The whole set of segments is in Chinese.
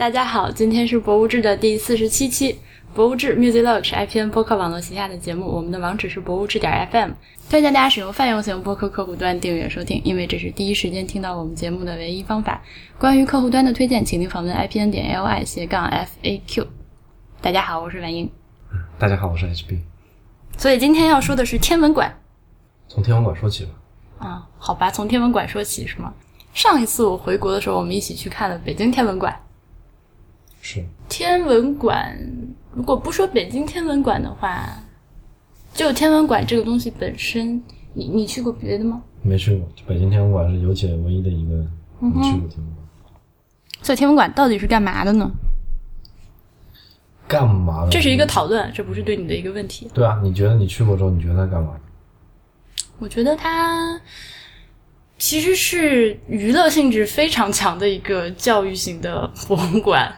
大家好，今天是博物志的第四十七期。博物志 Music Log 是 IPN 播客网络旗下的节目，我们的网址是博物志点 FM，推荐大家使用泛用型播客客户端订阅收听，因为这是第一时间听到我们节目的唯一方法。关于客户端的推荐，请您访问 IPN 点 LI 斜杠 FAQ。大家好，我是婉英。大家好，我是 HB。所以今天要说的是天文馆从天文馆说起吧。啊，好吧，从天文馆说起是吗？上一次我回国的时候，我们一起去看了北京天文馆。是天文馆，如果不说北京天文馆的话，就天文馆这个东西本身，你你去过别的吗？没去过，北京天文馆是有且唯一的一个去过天文馆。所以天文馆到底是干嘛的呢？干嘛的？这是一个讨论，这不是对你的一个问题。对啊，你觉得你去过之后，你觉得它干嘛？我觉得它其实是娱乐性质非常强的一个教育型的博物馆，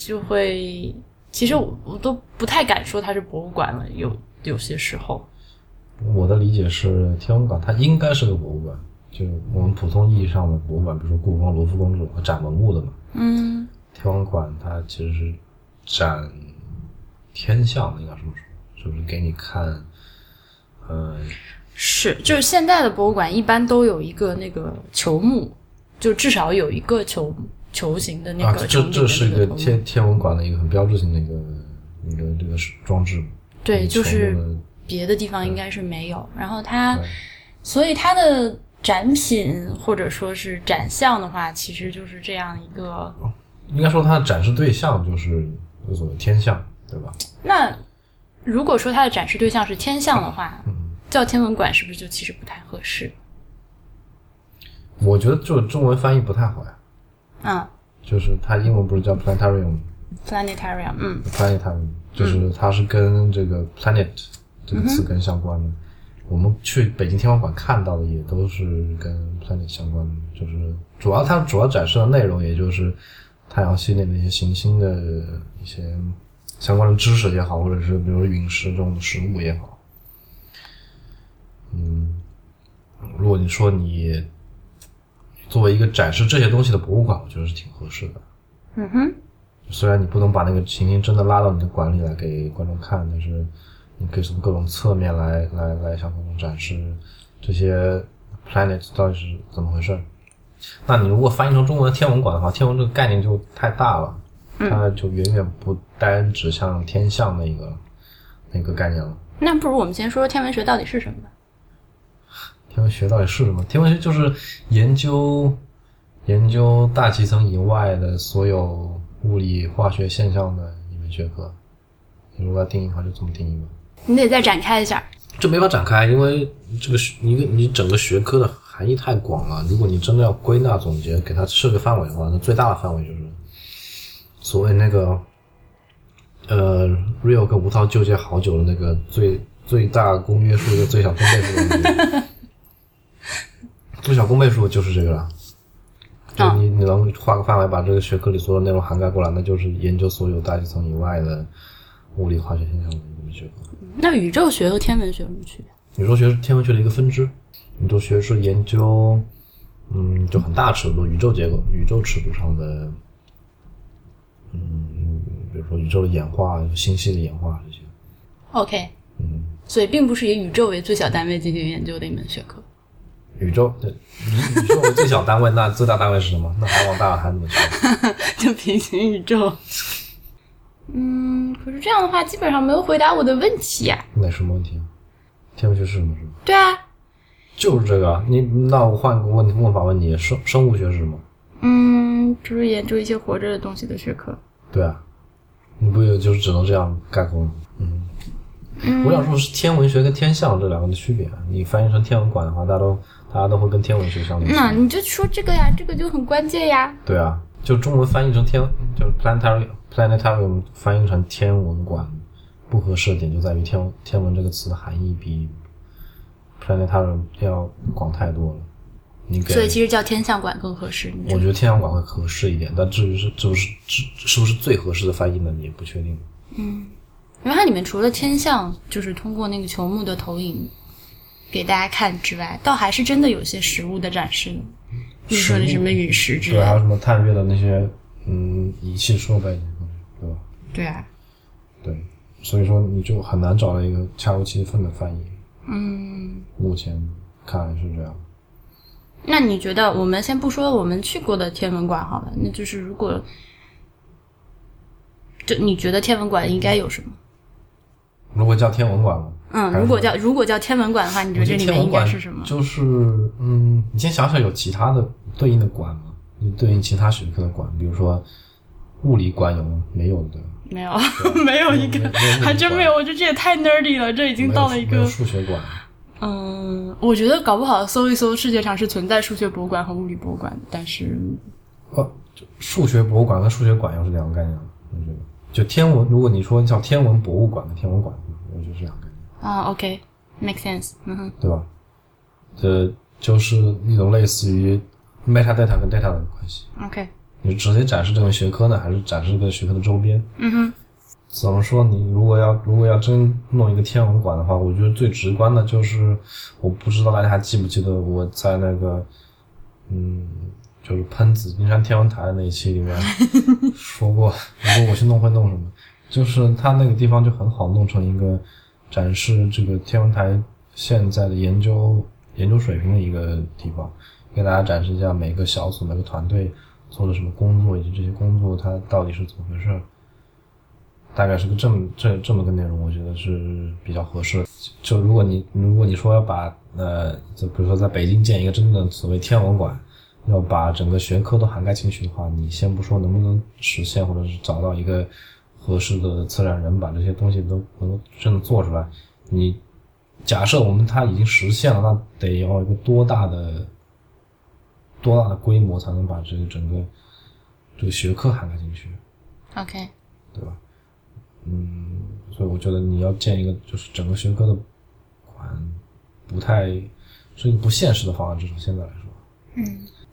就会其实我我都不太敢说它是博物馆了，有有些时候，我的理解是，天文馆它应该是个博物馆，就我们普通意义上的博物馆，比如说故宫、罗浮宫这种展文物的嘛。嗯，天文馆它其实是展天象的，应该这么说，就是给你看，呃，是，就是现在的博物馆一般都有一个那个球幕，就至少有一个球球形的那啊，个这场景的这是一个天天文馆的一个很标志性的一个一个这个装置。对，就是别的地方应该是没有。然后它，所以它的展品或者说是展项的话，其实就是这样一个。应该说它的展示对象就是所谓天象，对吧？那如果说它的展示对象是天象的话，嗯叫天文馆是不是就其实不太合适？我觉得这中文翻译不太好呀，嗯就是它英文不是叫 planetarium，planetarium，嗯 planetarium，就是它是跟这个 planet 这个词根相关的。我们去北京天文馆看到的也都是跟 planet 相关的，就是主要它主要展示的内容，也就是太阳系内的一些行星的一些相关的知识也好，或者是比如陨石这种实物也好。嗯，如果你说你作为一个展示这些东西的博物馆，我觉得是挺合适的。嗯哼，虽然你不能把那个行星真的拉到你的馆里来给观众看，但是你可以从各种侧面来来来向观众展示这些 planet 到底是怎么回事儿。那你如果翻译成中文天文馆的话，天文这个概念就太大了，它就远远不单指向天象那个那个概念了。那不如我们先说说天文学到底是什么吧。天文学到底是什么？天文学就是研究研究大气层以外的所有物理化学现象的一门学科。你如果要定义的话，就这么定义吧。你得再展开一下。这没法展开，因为这个学一个你整个学科的含义太广了。如果你真的要归纳总结，给它设个范围的话，那最大的范围就是所谓那个呃，Rio 跟吴涛纠结好久的那个最最大公约数跟最小公倍数的问题。最小公倍数就是这个了。就啊你你能画个范围，把这个学科里所有内容涵盖过来，那就是研究所有大气层以外的物理化学现象的一门学科。那宇宙学和天文学有什么区别？宇宙学是天文学的一个分支，宇宙学是研究，嗯，就很大尺度宇宙结构、宇宙尺度上的，嗯，比如说宇宙的演化、星系的演化这些。OK，嗯，所以并不是以宇宙为最小单位进行研究的一门学科。宇宙对你宇宙为最小单位，那最大单位是什么？那还往大了还怎么去？就平行宇宙。嗯，可是这样的话，基本上没有回答我的问题呀、那什么问题？天文学是什么？是吗？对啊，就是这个啊。你那我换个问题问法问你，生生物学是什么？嗯，就是研究一些活着的东西的学科。对啊，你不也就是只能这样概括吗？嗯。我想说的是天文学跟天象这两个的区别。你翻译成天文馆的话，大家都大家都会跟天文学相联系。那你就说这个呀，这个就很关键呀。对啊，就中文翻译成天，就是 planetarium planetarium 翻译成天文馆，不合适的点就在于天天文这个词的含义比 planetarium 要广太多了。你给所以其实叫天象馆更合适。我觉得天象馆会合适一点，但至于是是不是是是不是最合适的翻译呢，你也不确定。因为它里面除了天象，就是通过那个球幕的投影给大家看之外，倒还是真的有些实物的展示，比如说那什么陨石之类对，还有。什么探月的那些嗯仪器设备对吧？对啊，对，所以说你就很难找到一个恰如其分的翻译。嗯，目前看来是这样。那你觉得，我们先不说我们去过的天文馆好了，那就是如果，就你觉得天文馆应该有什么？如果叫天文馆吗？嗯，如果叫如果叫天文馆的话，你觉得这里面应该是什么？就是嗯，你先想想有其他的对应的馆吗？你对应其他学科的馆，比如说物理馆有吗？没有的。没有，没有一个还真没有。我觉得这也太 nerdy 了，这已经到了一个数学馆。嗯，我觉得搞不好搜一搜，世界上是存在数学博物馆和物理博物馆，但是哦，就数学博物馆和数学馆又是两个概念了。我觉得，就天文，如果你说叫天文博物馆的天文馆，我觉得是两个概念，啊，OK，make、sense，嗯哼，对吧？这就是一种类似于 metadata 跟 data 的关系。，OK，你直接展示这个学科呢，还是展示这个学科的周边？嗯哼，怎么说？你如果要如果要真弄一个天文馆的话，我觉得最直观的就是，我不知道大家还记不记得我在那个，嗯，就是喷紫金山天文台的那一期里面 说过，如果我去弄会弄什么，就是它那个地方就很好弄成一个展示这个天文台现在的研究研究水平的一个地方，给大家展示一下每个小组每个团队做的什么工作，以及这些工作它到底是怎么回事儿。大概是个这么这这么个内容，我觉得是比较合适的。就如果你如果你说要把呃，就比如说在北京建一个真正的所谓天文馆，要把整个学科都涵盖进去的话，你先不说能不能实现，或者是找到一个合适的策展人把这些东西都能够真的做出来，你假设我们它已经实现了，那得要一个多大的多大的规模才能把这个整个这个学科涵盖进去？，OK，对吧？嗯，所以我觉得你要建一个就是整个学科的管，不太是一个不现实的方案，至少现在来说。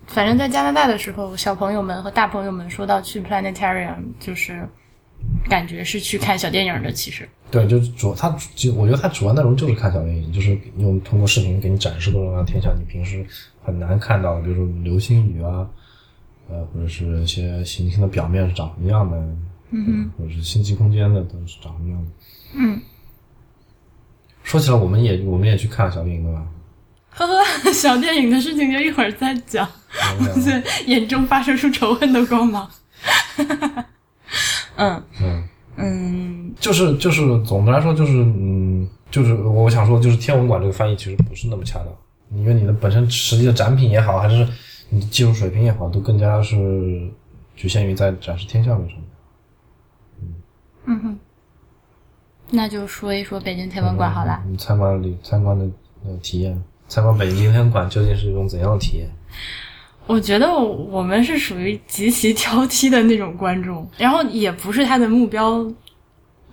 反正在加拿大的时候，小朋友们和大朋友们说到去 planetarium，就是感觉是去看小电影的，其实，对，就是主他就我觉得他主要内容就是看小电影，就是用通过视频给你展示各种各样的天象，你平时很难看到的，比如说流星雨啊，呃，或者是一些行星的表面是长什么样的，嗯或者是星际空间的都是长什么样的。嗯，说起来，我们也我们也去看了小电影，对吧？呵呵，小电影的事情就一会儿再讲，我眼中发射出仇恨的光芒。嗯嗯。嗯，就是就是总的来说就是嗯，就是我想说，就是天文馆这个翻译其实不是那么恰当，因为你的本身实际的展品也好，还是你的技术水平也好，都更加是局限于在展示天象这上面。嗯。嗯那就说一说北京天文馆好了。你参观里参观的呃体验，参观北京天文馆究竟是一种怎样的体验？我觉得我们是属于极其挑剔的那种观众，然后也不是他的目标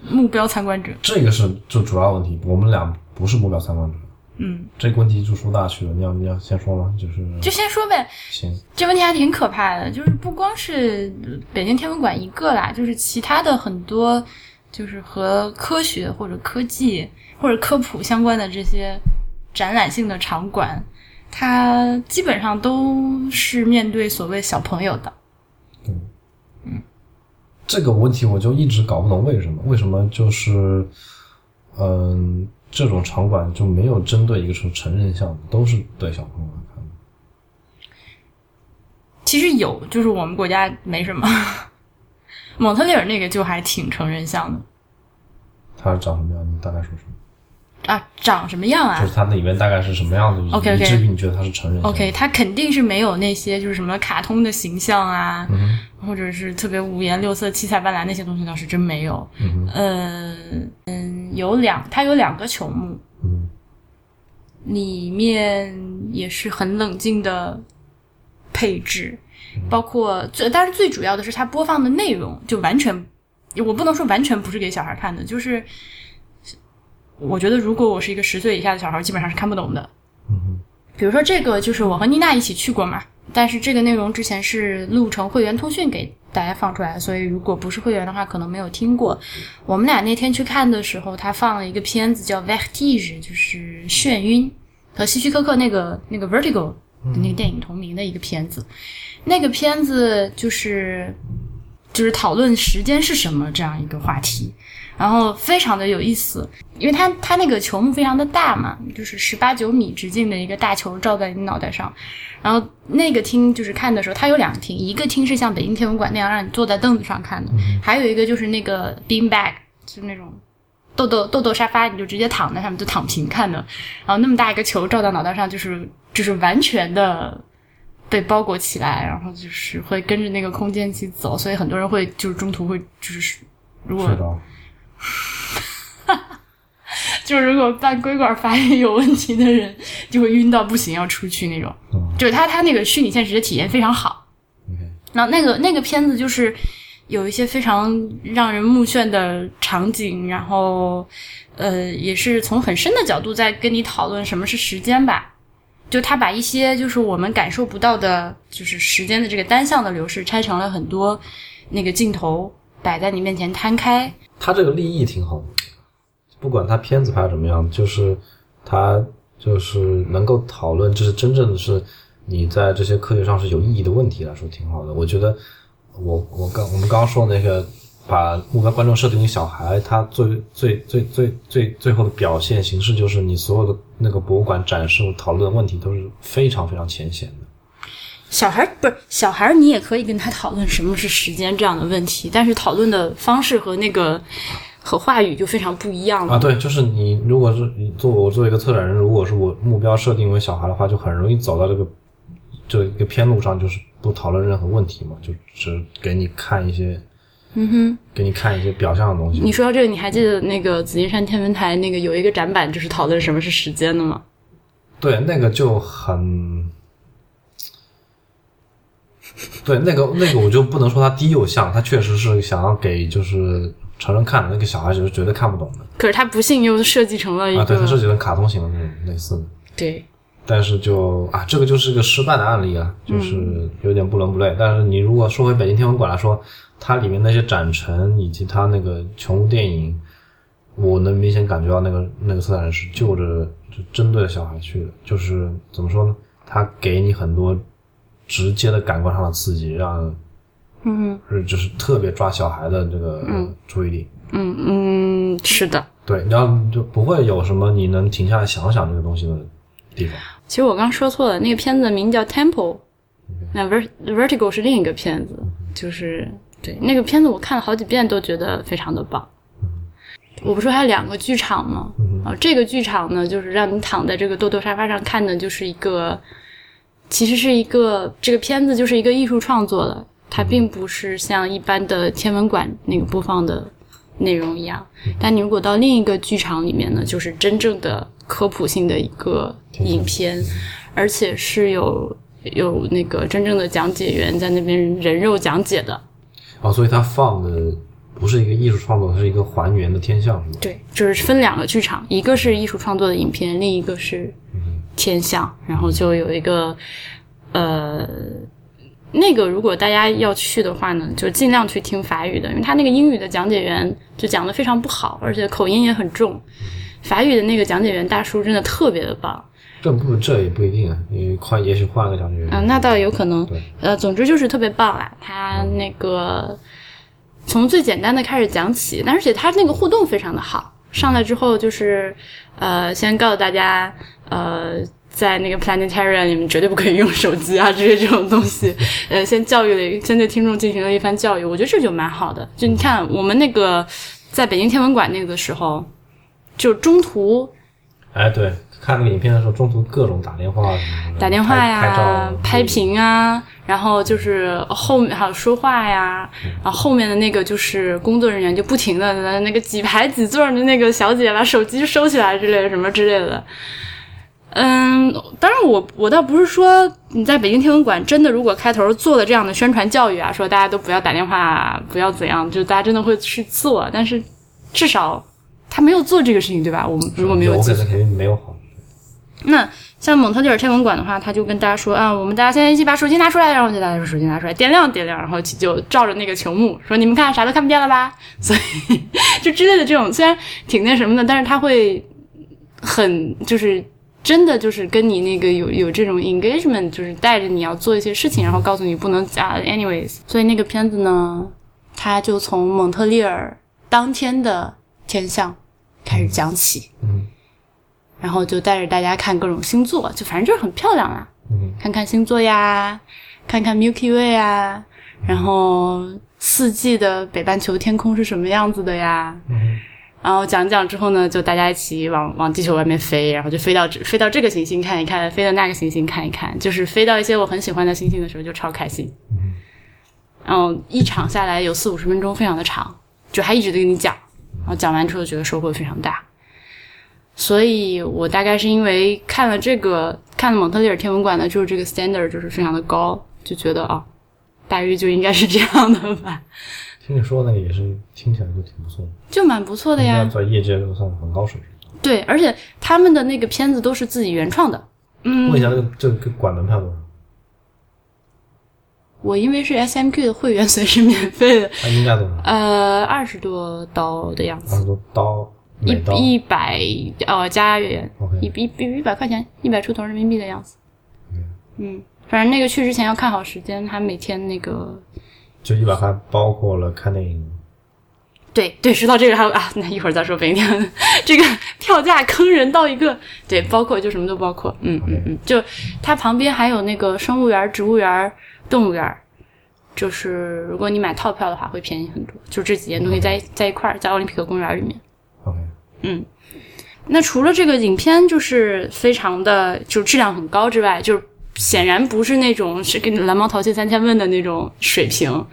目标参观者。这个是就主要问题，我们俩不是目标参观者。嗯，这个问题就说大去了，你要你要先说吗？就是就先说呗，行，这问题还挺可怕的，就是不光是北京天文馆一个啦，就是其他的很多，就是和科学或者科技或者科普相关的这些展览性的场馆，它基本上都是面对所谓小朋友的。嗯这个问题我就一直搞不懂为什么，为什么就是，嗯，这种场馆就没有针对一个成成人项目，都是对小朋友来看的。其实有，就是我们国家没什么。蒙特利尔那个就还挺成人向的它长什么样？你大概说说。啊，长什么样啊？就是它那里面大概是什么样的 OK，OK。以至于你觉得它是成人？OK，它肯定是没有那些就是什么卡通的形象啊，嗯或者是特别五颜六色、七彩斑斓那些东西倒是真没有。嗯嗯嗯，有两，它有两个球幕，嗯。里面也是很冷静的配置，包括最，但是最主要的是它播放的内容就完全，我不能说完全不是给小孩看的，就是我觉得如果我是一个十岁以下的小孩，基本上是看不懂的。嗯比如说这个，就是我和妮娜一起去过嘛，但是这个内容之前是录成会员通讯给大家放出来，所以如果不是会员的话，可能没有听过。我们俩那天去看的时候，他放了一个片子叫《Vertige》，就是眩晕，和希区柯克那个那个《Vertigo》的那个电影同名的一个片子。那个片子就是就是讨论时间是什么这样一个话题，然后非常的有意思，因为它它那个球幕非常的大嘛，就是十八九米直径的一个大球照在你脑袋上，然后那个厅就是看的时候，它有两个厅，一个厅是像北京天文馆那样让你坐在凳子上看的，还有一个就是那个 bean bag，就是那种。豆豆豆豆沙发，你就直接躺在上面，就躺平看的。然后那么大一个球照到脑袋上，就是就是完全的被包裹起来，然后就是会跟着那个空间一起走，所以很多人会就是中途会就是如果。就是如果半规管发现有问题的人，就会晕到不行，要出去那种。就是他他那个虚拟现实的体验非常好。后那个那个片子就是有一些非常让人目眩的场景，然后呃，也是从很深的角度在跟你讨论什么是时间吧。就他把一些就是我们感受不到的，就是时间的这个单向的流逝，拆成了很多那个镜头摆在你面前摊开。他这个立意挺好的，不管他片子拍怎么样，就是他就是能够讨论，就是真正的是你在这些科学上是有意义的问题来说，挺好的。我觉得我我刚我们刚刚说那个把目标观众设定为小孩，他最最最最最最后的表现形式就是你所有的那个博物馆展示讨论问题都是非常非常浅显的。小孩不是小孩，你也可以跟他讨论什么是时间这样的问题，但是讨论的方式和那个和话语就非常不一样了。啊，对，就是你如果是你做我作为一个策展人，如果是我目标设定为小孩的话，就很容易走到这个这一个偏路上，就是不讨论任何问题嘛，就只给你看一些，嗯哼，给你看一些表象的东西。你说到这个，你还记得那个紫金山天文台那个有一个展板，就是讨论什么是时间的吗？对，那个就很，对，那个那个我就不能说它低幼向，它确实是想要给就是成人看的，那个小孩子是绝对看不懂的可是他不幸又设计成了一啊。对，他设计成卡通型的那种类似的。对但是就啊，这个就是个失败的案例啊，就是有点不伦不类。但是你如果说回北京天文馆来说，它里面那些展陈以及它那个琼屋电影，我能明显感觉到那个那个策展人是就着就针对小孩去的，就是怎么说呢？他给你很多直接的感官上的刺激，让嗯是就是特别抓小孩的这个注意力。嗯嗯，是的。对，然后就不会有什么你能停下来想想这个东西的地方。其实我刚说错了，那个片子名叫《Temple》，那 Vert Vertigo 是另一个片子，就是对那个片子我看了好几遍，都觉得非常的棒。我不说还有两个剧场吗？啊，这个剧场呢，就是让你躺在这个豆豆沙发上看的，就是一个，其实是一个这个片子就是一个艺术创作的，它并不是像一般的天文馆那个播放的内容一样。但你如果到另一个剧场里面呢，就是真正的科普性的一个影片，而且是有有那个真正的讲解员在那边人肉讲解的。哦，所以他放的不是一个艺术创作，它是一个还原的天象？对，就是分两个剧场，一个是艺术创作的影片，另一个是天象，然后就有一个呃。那个如果大家要去的话呢，就尽量去听法语的，因为他那个英语的讲解员就讲的非常不好，而且口音也很重。法语的那个讲解员大叔真的特别的棒，这不这也不一定啊，你换也许换个讲解员。啊，那倒有可能对。呃，总之就是特别棒啦。他那个从最简单的开始讲起，但而且他那个互动非常的好。上来之后就是呃，先告诉大家呃，在那个 planetarium 里面绝对不可以用手机啊这些这种东西。呃，先教育了，先对听众进行了一番教育。我觉得这就蛮好的。就你看我们那个在北京天文馆那个时候，就中途哎，对，看那个影片的时候，中途各种打电话什么，打电话呀、拍拍照、拍屏啊，然后就是后面还有说话呀，然后后面的那个就是工作人员就不停的那个几排几座的那个小姐把手机收起来之类的什么之类的。嗯，当然我我倒不是说你在北京天文馆真的如果开头做了这样的宣传教育啊，说大家都不要打电话，不要怎样，就大家真的会去做，但是至少他没有做这个事情，对吧？我们如果没有记错我感觉肯定没有好。那像蒙特利尔天文馆的话，他就跟大家说啊，我们大家现在一起把手机拿出来，然后就大家说手机拿出来，点亮点亮，然后就照着那个球幕说你们看啥都看不见了吧？所以就之类的这种虽然挺那什么的，但是他会很就是真的就是跟你那个有有这种 engagement，就是带着你要做一些事情，然后告诉你不能啊，anyways，所以那个片子呢。它就从蒙特利尔当天的天象开始讲起，嗯。然后就带着大家看各种星座，就反正就是很漂亮啦，嗯。看看星座呀，看看 Milky Way 啊，然后四季的北半球天空是什么样子的呀，嗯然后讲讲之后呢，就大家一起往往地球外面飞，然后就飞到这飞到这个行星看一看，飞到那个行星看一看，就是飞到一些我很喜欢的星星的时候就超开心。嗯然后一场下来有四五十分钟，非常的长，就还一直在跟你讲，然后讲完之后觉得收获非常大。所以我大概是因为看了这个，看了蒙特利尔天文馆的，就是这个 standard 就是非常的高，就觉得啊，大约就应该是这样的吧，听你说那个也是听起来就挺不错的，就蛮不错的呀。在业界都算很高水平。对，而且他们的那个片子都是自己原创的。嗯问一下这个这个管门票多少？我因为是 SMQ 的会员，所以是免费的。它应该多少？呃，二十多刀的样子，二十多刀，一一百哦加元一一一一百块钱，一百出头人民币的样子。嗯，反正那个去之前要看好时间，他每天那个。就一百块，包括了看电影。对对，说到这个还有啊，那一会儿再说北京 这个票价坑人到一个，对，包括就什么都包括，嗯嗯嗯，就它旁边还有那个生物园、植物园、动物园，就是如果你买套票的话会便宜很多，就这几件东西在在一块儿，在奥林匹克公园里面。OK，嗯，那除了这个影片就是非常的就质量很高之外，就是显然不是那种是跟蓝猫淘气三千问的那种水平，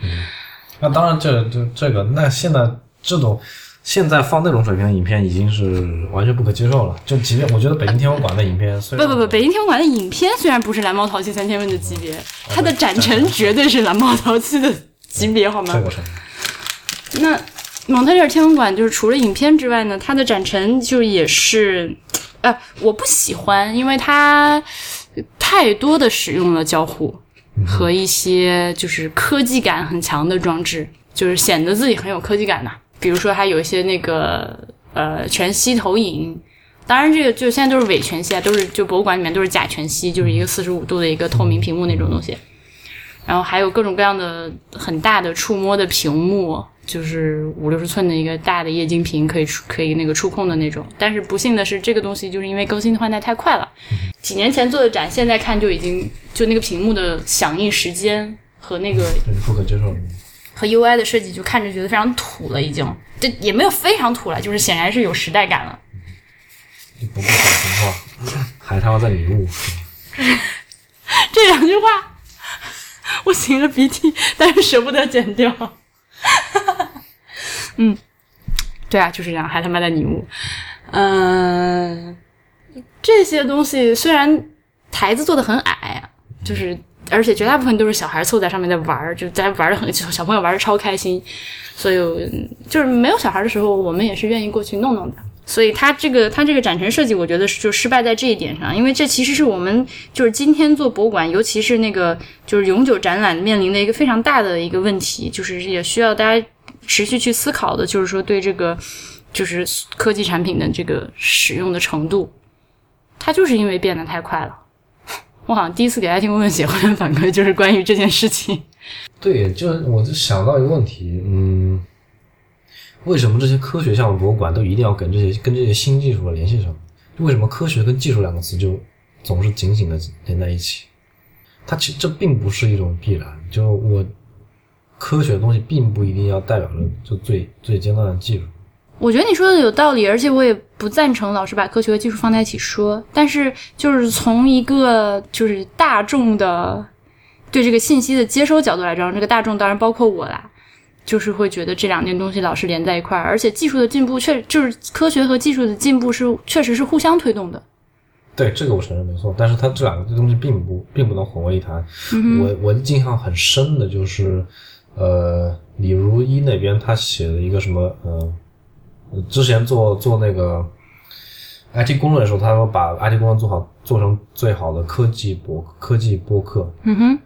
那当然这，这这个，那现在这种现在放那种水平的影片已经是完全不可接受了。就即便我觉得北京天文馆的影片，虽然不不不，北京天文馆的影片虽然不是蓝猫淘气三千问的级别，它的展陈绝对是蓝猫淘气的级别，好吗？那蒙特利尔天文馆就是除了影片之外呢，它的展陈就也是，呃，我不喜欢，因为它太多的使用了交互和一些就是科技感很强的装置，就是显得自己很有科技感的、比如说，还有一些那个呃全息投影。当然，这个就现在都是伪全息啊，都是就博物馆里面都是假全息，就是一个四十五度的一个透明屏幕那种东西。然后还有各种各样的很大的触摸的屏幕，就是五六十寸的一个大的液晶屏，可以触可以那个触控的那种。但是不幸的是，这个东西就是因为更新换代太快了，几年前做的展，现在看就已经就那个屏幕的响应时间和那个不可接受的。和 UI 的设计，就看着觉得非常土了，已经。这也没有非常土了，就是显然是有时代感了。不顾小情话，海涛在迷雾。这两句话，我擤了鼻涕，但是舍不得剪掉。嗯，对啊，就是这样，还他妈的礼物。嗯、这些东西虽然台子做的很矮，就是而且绝大部分都是小孩凑在上面在玩儿，就在玩的很，小朋友玩的超开心。所以就是没有小孩的时候，我们也是愿意过去弄弄的。所以它这个它这个展陈设计，我觉得就失败在这一点上，因为这其实是我们就是今天做博物馆，尤其是那个就是永久展览面临的一个非常大的一个问题，就是也需要大家持续去思考的，就是说对这个就是科技产品的这个使用的程度，它就是因为变得太快了。我好像第一次给爱听问问写会的反馈就是关于这件事情。对，就我就想到一个问题，嗯，为什么这些科学项目博物馆都一定要跟这些跟这些新技术联系上？为什么科学跟技术两个词就总是紧紧的连在一起？它其实这并不是一种必然，就我科学的东西并不一定要代表着就最最尖端的技术。我觉得你说的有道理，而且我也不赞成老是把科学和技术放在一起说。但是，就是从一个就是大众的对这个信息的接收角度来讲，这个大众当然包括我啦，就是会觉得这两件东西老是连在一块儿，而且技术的进步确就是科学和技术的进步是确实是互相推动的。对，这个我承认没错，但是它这两个东西并不并不能混为一谈。我我印象很深的就是，呃，李如一那边他写了一个什么，呃，之前做做那个 IT 公论的时候，他说把 IT 公论做好，做成最好的科技博科技播客。嗯哼，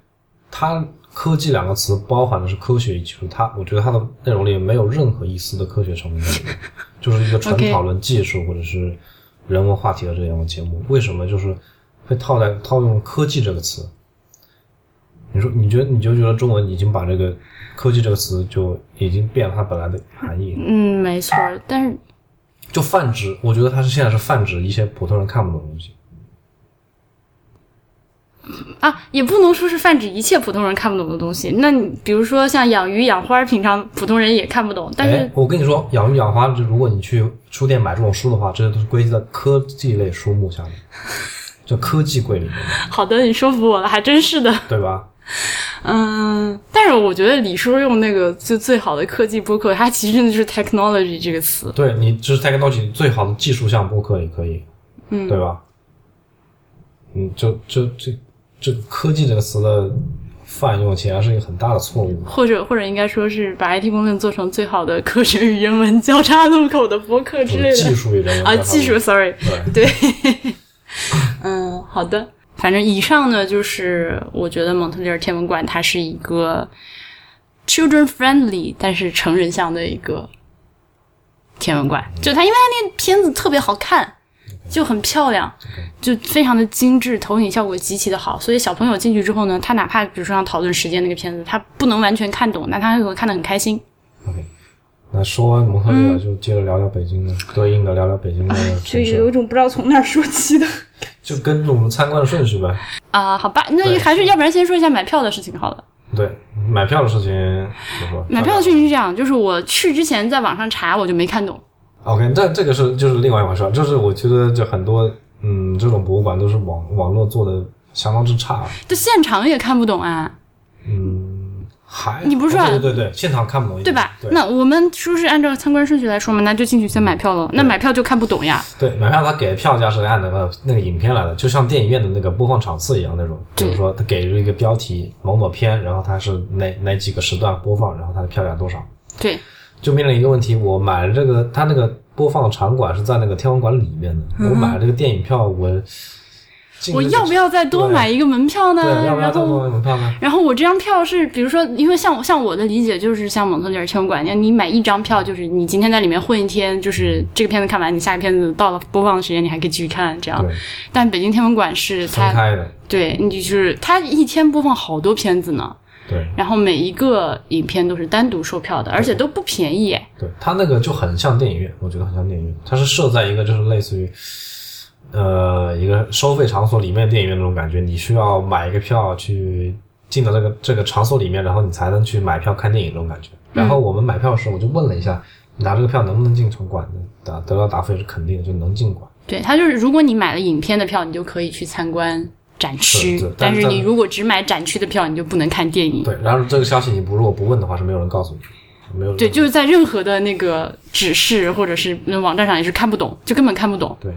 它科技两个词包含的是科学与技术，它我觉得它的内容里没有任何一丝的科学成分在里面，就是一个纯讨论技术或者是人文话题的这样的节目。为什么就是会套在套用科技这个词？你说你觉得你就觉得中文已经把这个科技这个词就已经变了它本来的含义，嗯，没错，但是就泛指，我觉得它是现在是泛指一些普通人看不懂的东西。啊，也不能说是泛指一切普通人看不懂的东西。那你比如说像养鱼、养花，平常普通人也看不懂，但是哎，我跟你说，养鱼养花，就如果你去书店买这种书的话，这些都是归在科技类书目下面，叫科技柜里面，好的，你说服我了，还真是的。对吧？嗯，但是我觉得李叔用那个最最好的科技播客，它其实就是 technology 这个词。对你，就是 technology 最好的技术项播客也可以，嗯，对吧？嗯，就就这这科技这个词的泛用，显然是一个很大的错误。或者或者应该说是把 IT 公论做成最好的科学与人文交叉路口的博客之类的技术与人文啊，技术，sorry，对对，嗯，好的。反正以上呢，就是我觉得蒙特利尔天文馆它是一个 children friendly，但是成人向的一个天文馆。就它，因为它那片子特别好看，就很漂亮，就非常的精致，投影效果极其的好。所以小朋友进去之后呢，他哪怕比如说像讨论时间那个片子，他不能完全看懂，但他会看得很开心。OK，那说完蒙特利尔，就接着聊聊北京的，对应的聊聊北京的就有一种不知道从哪说起的 就跟着我们参观的顺序呗。啊、好吧，那对还是要不然先说一下买票的事情好了。对，买票的事情怎么说？买票的事情是这样，就是我去之前在网上查，我就没看懂。OK，但这个是就是另外一回事儿，就是我觉得就很多嗯这种博物馆都是网网络做的相当之差，这现场也看不懂啊，嗯，还你不是说啊对对对对，现场看不懂，对吧？对那我们说是按照参观顺序来说嘛，那就进去先买票了。那买票就看不懂呀。对买票他给的票价是按那个那个影片来的，就像电影院的那个播放场次一样那种，比对如说他给了一个标题某某片，然后它是哪哪几个时段播放，然后它的票价多少。对，就面临一个问题，我买了这个，它那个播放场馆是在那个天文馆里面的，我买了这个电影票，我我要不要再多买一个门票呢？对，要不要多后。买门票呢？然后我这张票是，比如说，因为像像我的理解就是，像蒙特利尔天文馆，你买一张票，就是你今天在里面混一天，就是这个片子看完，你下个片子到了播放的时间，你还可以继续看这样。但北京天文馆是它，分开的，对你就是它一天播放好多片子呢，对然后每一个影片都是单独售票的，而且都不便宜耶。对，它那个就很像电影院，我觉得很像电影院，它是设在一个就是类似于。呃，一个收费场所里面电影院那种感觉，你需要买一个票去进到这个这个场所里面，然后你才能去买票看电影这种感觉。然后我们买票的时候，我就问了一下，拿这个票能不能进场馆的，答得到答复也是肯定的，就能进馆。对，它就是如果你买了影片的票，你就可以去参观展区但是你如果只买展区的票，你就不能看电影。对，然后这个消息你不如果不问的话，是没有人告诉你，没有人对，就是在任何的那个指示或者是嗯网站上也是看不懂，就根本看不懂。对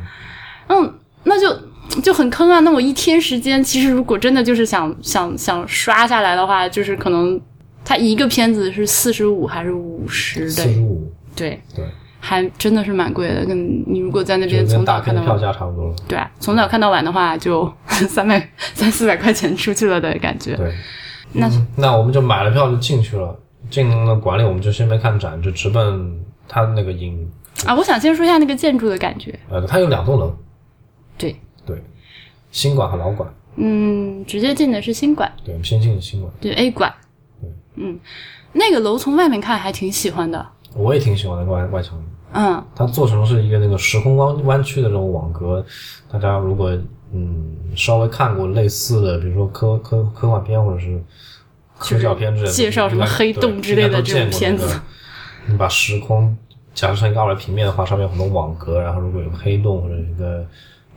嗯，那就就很坑啊。那我一天时间，其实如果真的就是想想想刷下来的话，就是可能它一个片子是四十五还是五十的，四十五，对，对，还真的是蛮贵的。跟你如果在那边从早看到晚，价差不多了。对啊，从早看到晚的话，就 三百三四百块钱出去了的感觉。对，那嗯那我们就买了票就进去了，进了馆里我们就先没看展，就直奔它那个影，啊，我想先说一下那个建筑的感觉。呃，它有两栋楼，对，对，新馆和老馆，嗯，直接进的是新馆，对，我们先进的新馆，对 A 馆。嗯，那个楼从外面看还挺喜欢的。我也挺喜欢那个外外墙的，嗯，它做成是一个那个时空弯弯曲的这种网格，大家如果嗯稍微看过类似的，比如说科科科幻片或者是科教片之类的，介绍什么黑洞之类的。这种片子。你把时空假设成一个二维平面的话，上面有很多网格，然后如果有黑洞或者一个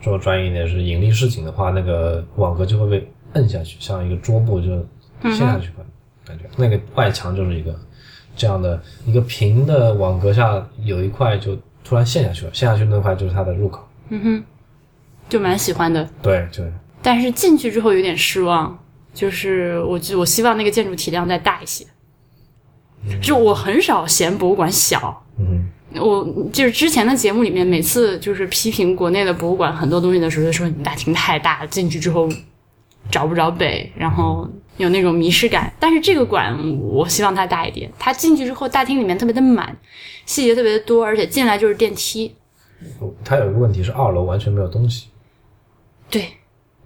做专业一点是引力示井的话，那个网格就会被摁下去，像一个桌布就陷下去吧，感觉。那个外墙就是一个这样的一个平的网格下有一块就突然陷下去了，陷下去那块就是它的入口。嗯哼就蛮喜欢的。对对，但是进去之后有点失望，就是我就我希望那个建筑体量再大一些。就我很少嫌博物馆小，嗯我就是之前的节目里面，每次就是批评国内的博物馆很多东西的时候，就说你们大厅太大，进去之后找不着北，然后有那种迷失感。但是这个馆，我希望它大一点。它进去之后，大厅里面特别的满，细节特别的多，而且进来就是电梯。它有一个问题是二楼完全没有东西，对，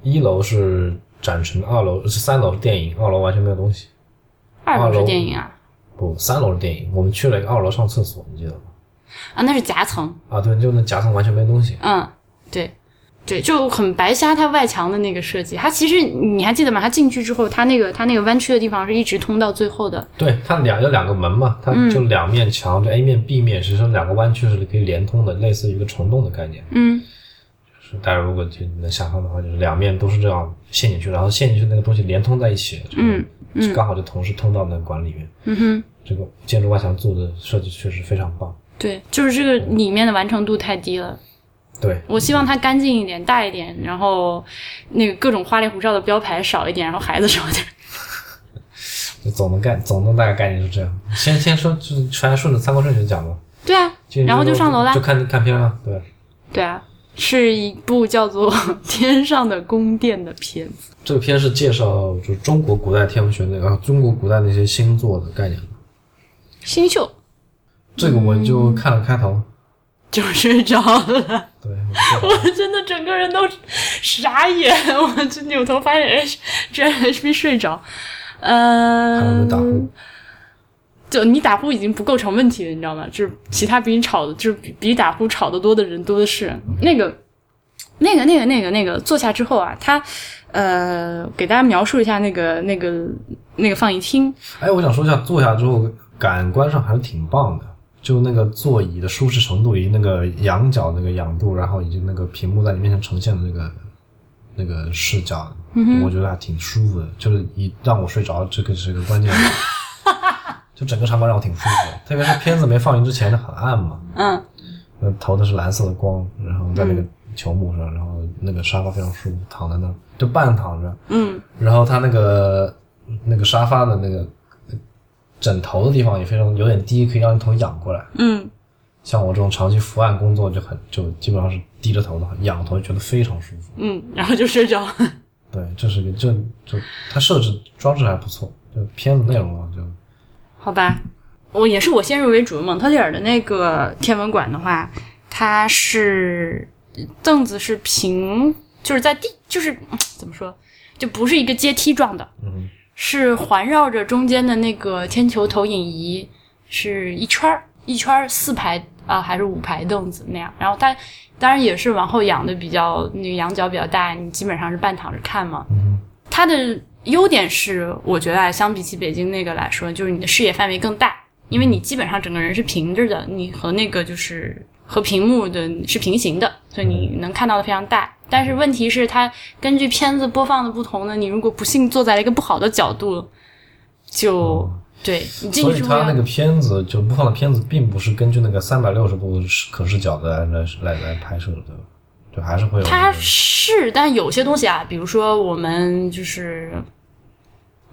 一楼是展陈二楼是三楼是电影，二楼完全没有东西。二楼是电影啊不，三楼是电影。我们去了一个二楼上厕所，你记得吗？啊，那是夹层，啊，对，就那夹层完全没东西。嗯，对。对，就很白瞎它外墙的那个设计。它其实你还记得吗？它进去之后，它那个它那个弯曲的地方是一直通到最后的。对，它两有两个门嘛，它就两面墙，就 A 面 B 面，实际上两个弯曲是可以连通的，类似于一个虫洞的概念。嗯是大家如果就能想象的话，就是两面都是这样陷进去，然后陷进去那个东西连通在一起，嗯，就刚好就同时通到那个管里面。嗯哼，这个建筑外墙做的设计确实非常棒。对，就是这个里面的完成度太低了。对，我希望它干净一点、大一点，然后那个各种花里胡哨的标牌少一点，然后孩子少一点。就 总的概总的大概概念是这样。先先说，就是全顺着参观顺序讲吧。对啊，然后就上楼啦就看看片了。对，对啊，是一部叫做《天上的宫殿》的片子。这个片是介绍就中国古代天文学那个中国古代那些星座的概念的。新秀这个我就看了开头，就睡着了，对，我真的整个人都傻眼，我就扭头发现，哎，居然 HP 睡着。呃，还有没打呼。就你打呼已经不构成问题了，你知道吗？就是其他比你吵的，就是比比打呼吵得多的人多的是。那个，那个，那个，那个，那个，坐下之后啊，他呃，给大家描述一下那个那个那个放映厅。哎，我想说一下，坐下之后感官上还是挺棒的，就那个座椅的舒适程度，以及那个仰角那个仰度，然后以及那个屏幕在你面前呈现的那个那个视角，我觉得还挺舒服的。就是一让我睡着，这个是一个关键。就整个场馆让我挺舒服的，特别是片子没放映之前，它很暗嘛，嗯那，投的是蓝色的光，然后在那个球幕上，然后那个沙发非常舒服，躺在那儿就半躺着，嗯然后它那个那个沙发的那个枕头的地方也非常有点低，可以让你头仰过来。嗯，像我这种长期伏案工作就很就基本上是低着头的，仰头觉得非常舒服。嗯，然后就睡着。对，这是个这就它设置装置还不错，就片子内容啊就好吧，我也是我先入为主。蒙特利尔的那个天文馆的话，它是凳子是平，就是在地，就是嗯怎么说，就不是一个阶梯状的，嗯是环绕着中间的那个天球投影仪，是一圈儿一圈儿四排啊、还是五排凳子那样。然后它当然也是往后仰的比较那个仰角比较大，你基本上是半躺着看嘛。嗯它的优点是，我觉得啊，相比起北京那个来说，就是你的视野范围更大，因为你基本上整个人是平着的，你和那个就是和屏幕的是平行的，所以你能看到的非常大。但是问题是，它根据片子播放的不同呢，你如果不幸坐在了一个不好的角度，就、对你进所以去之后要它那个片子就播放的片子，并不是根据那个三百六十度可视角的来来来来拍摄的，就还是会有、那它是，但有些东西啊，比如说我们就是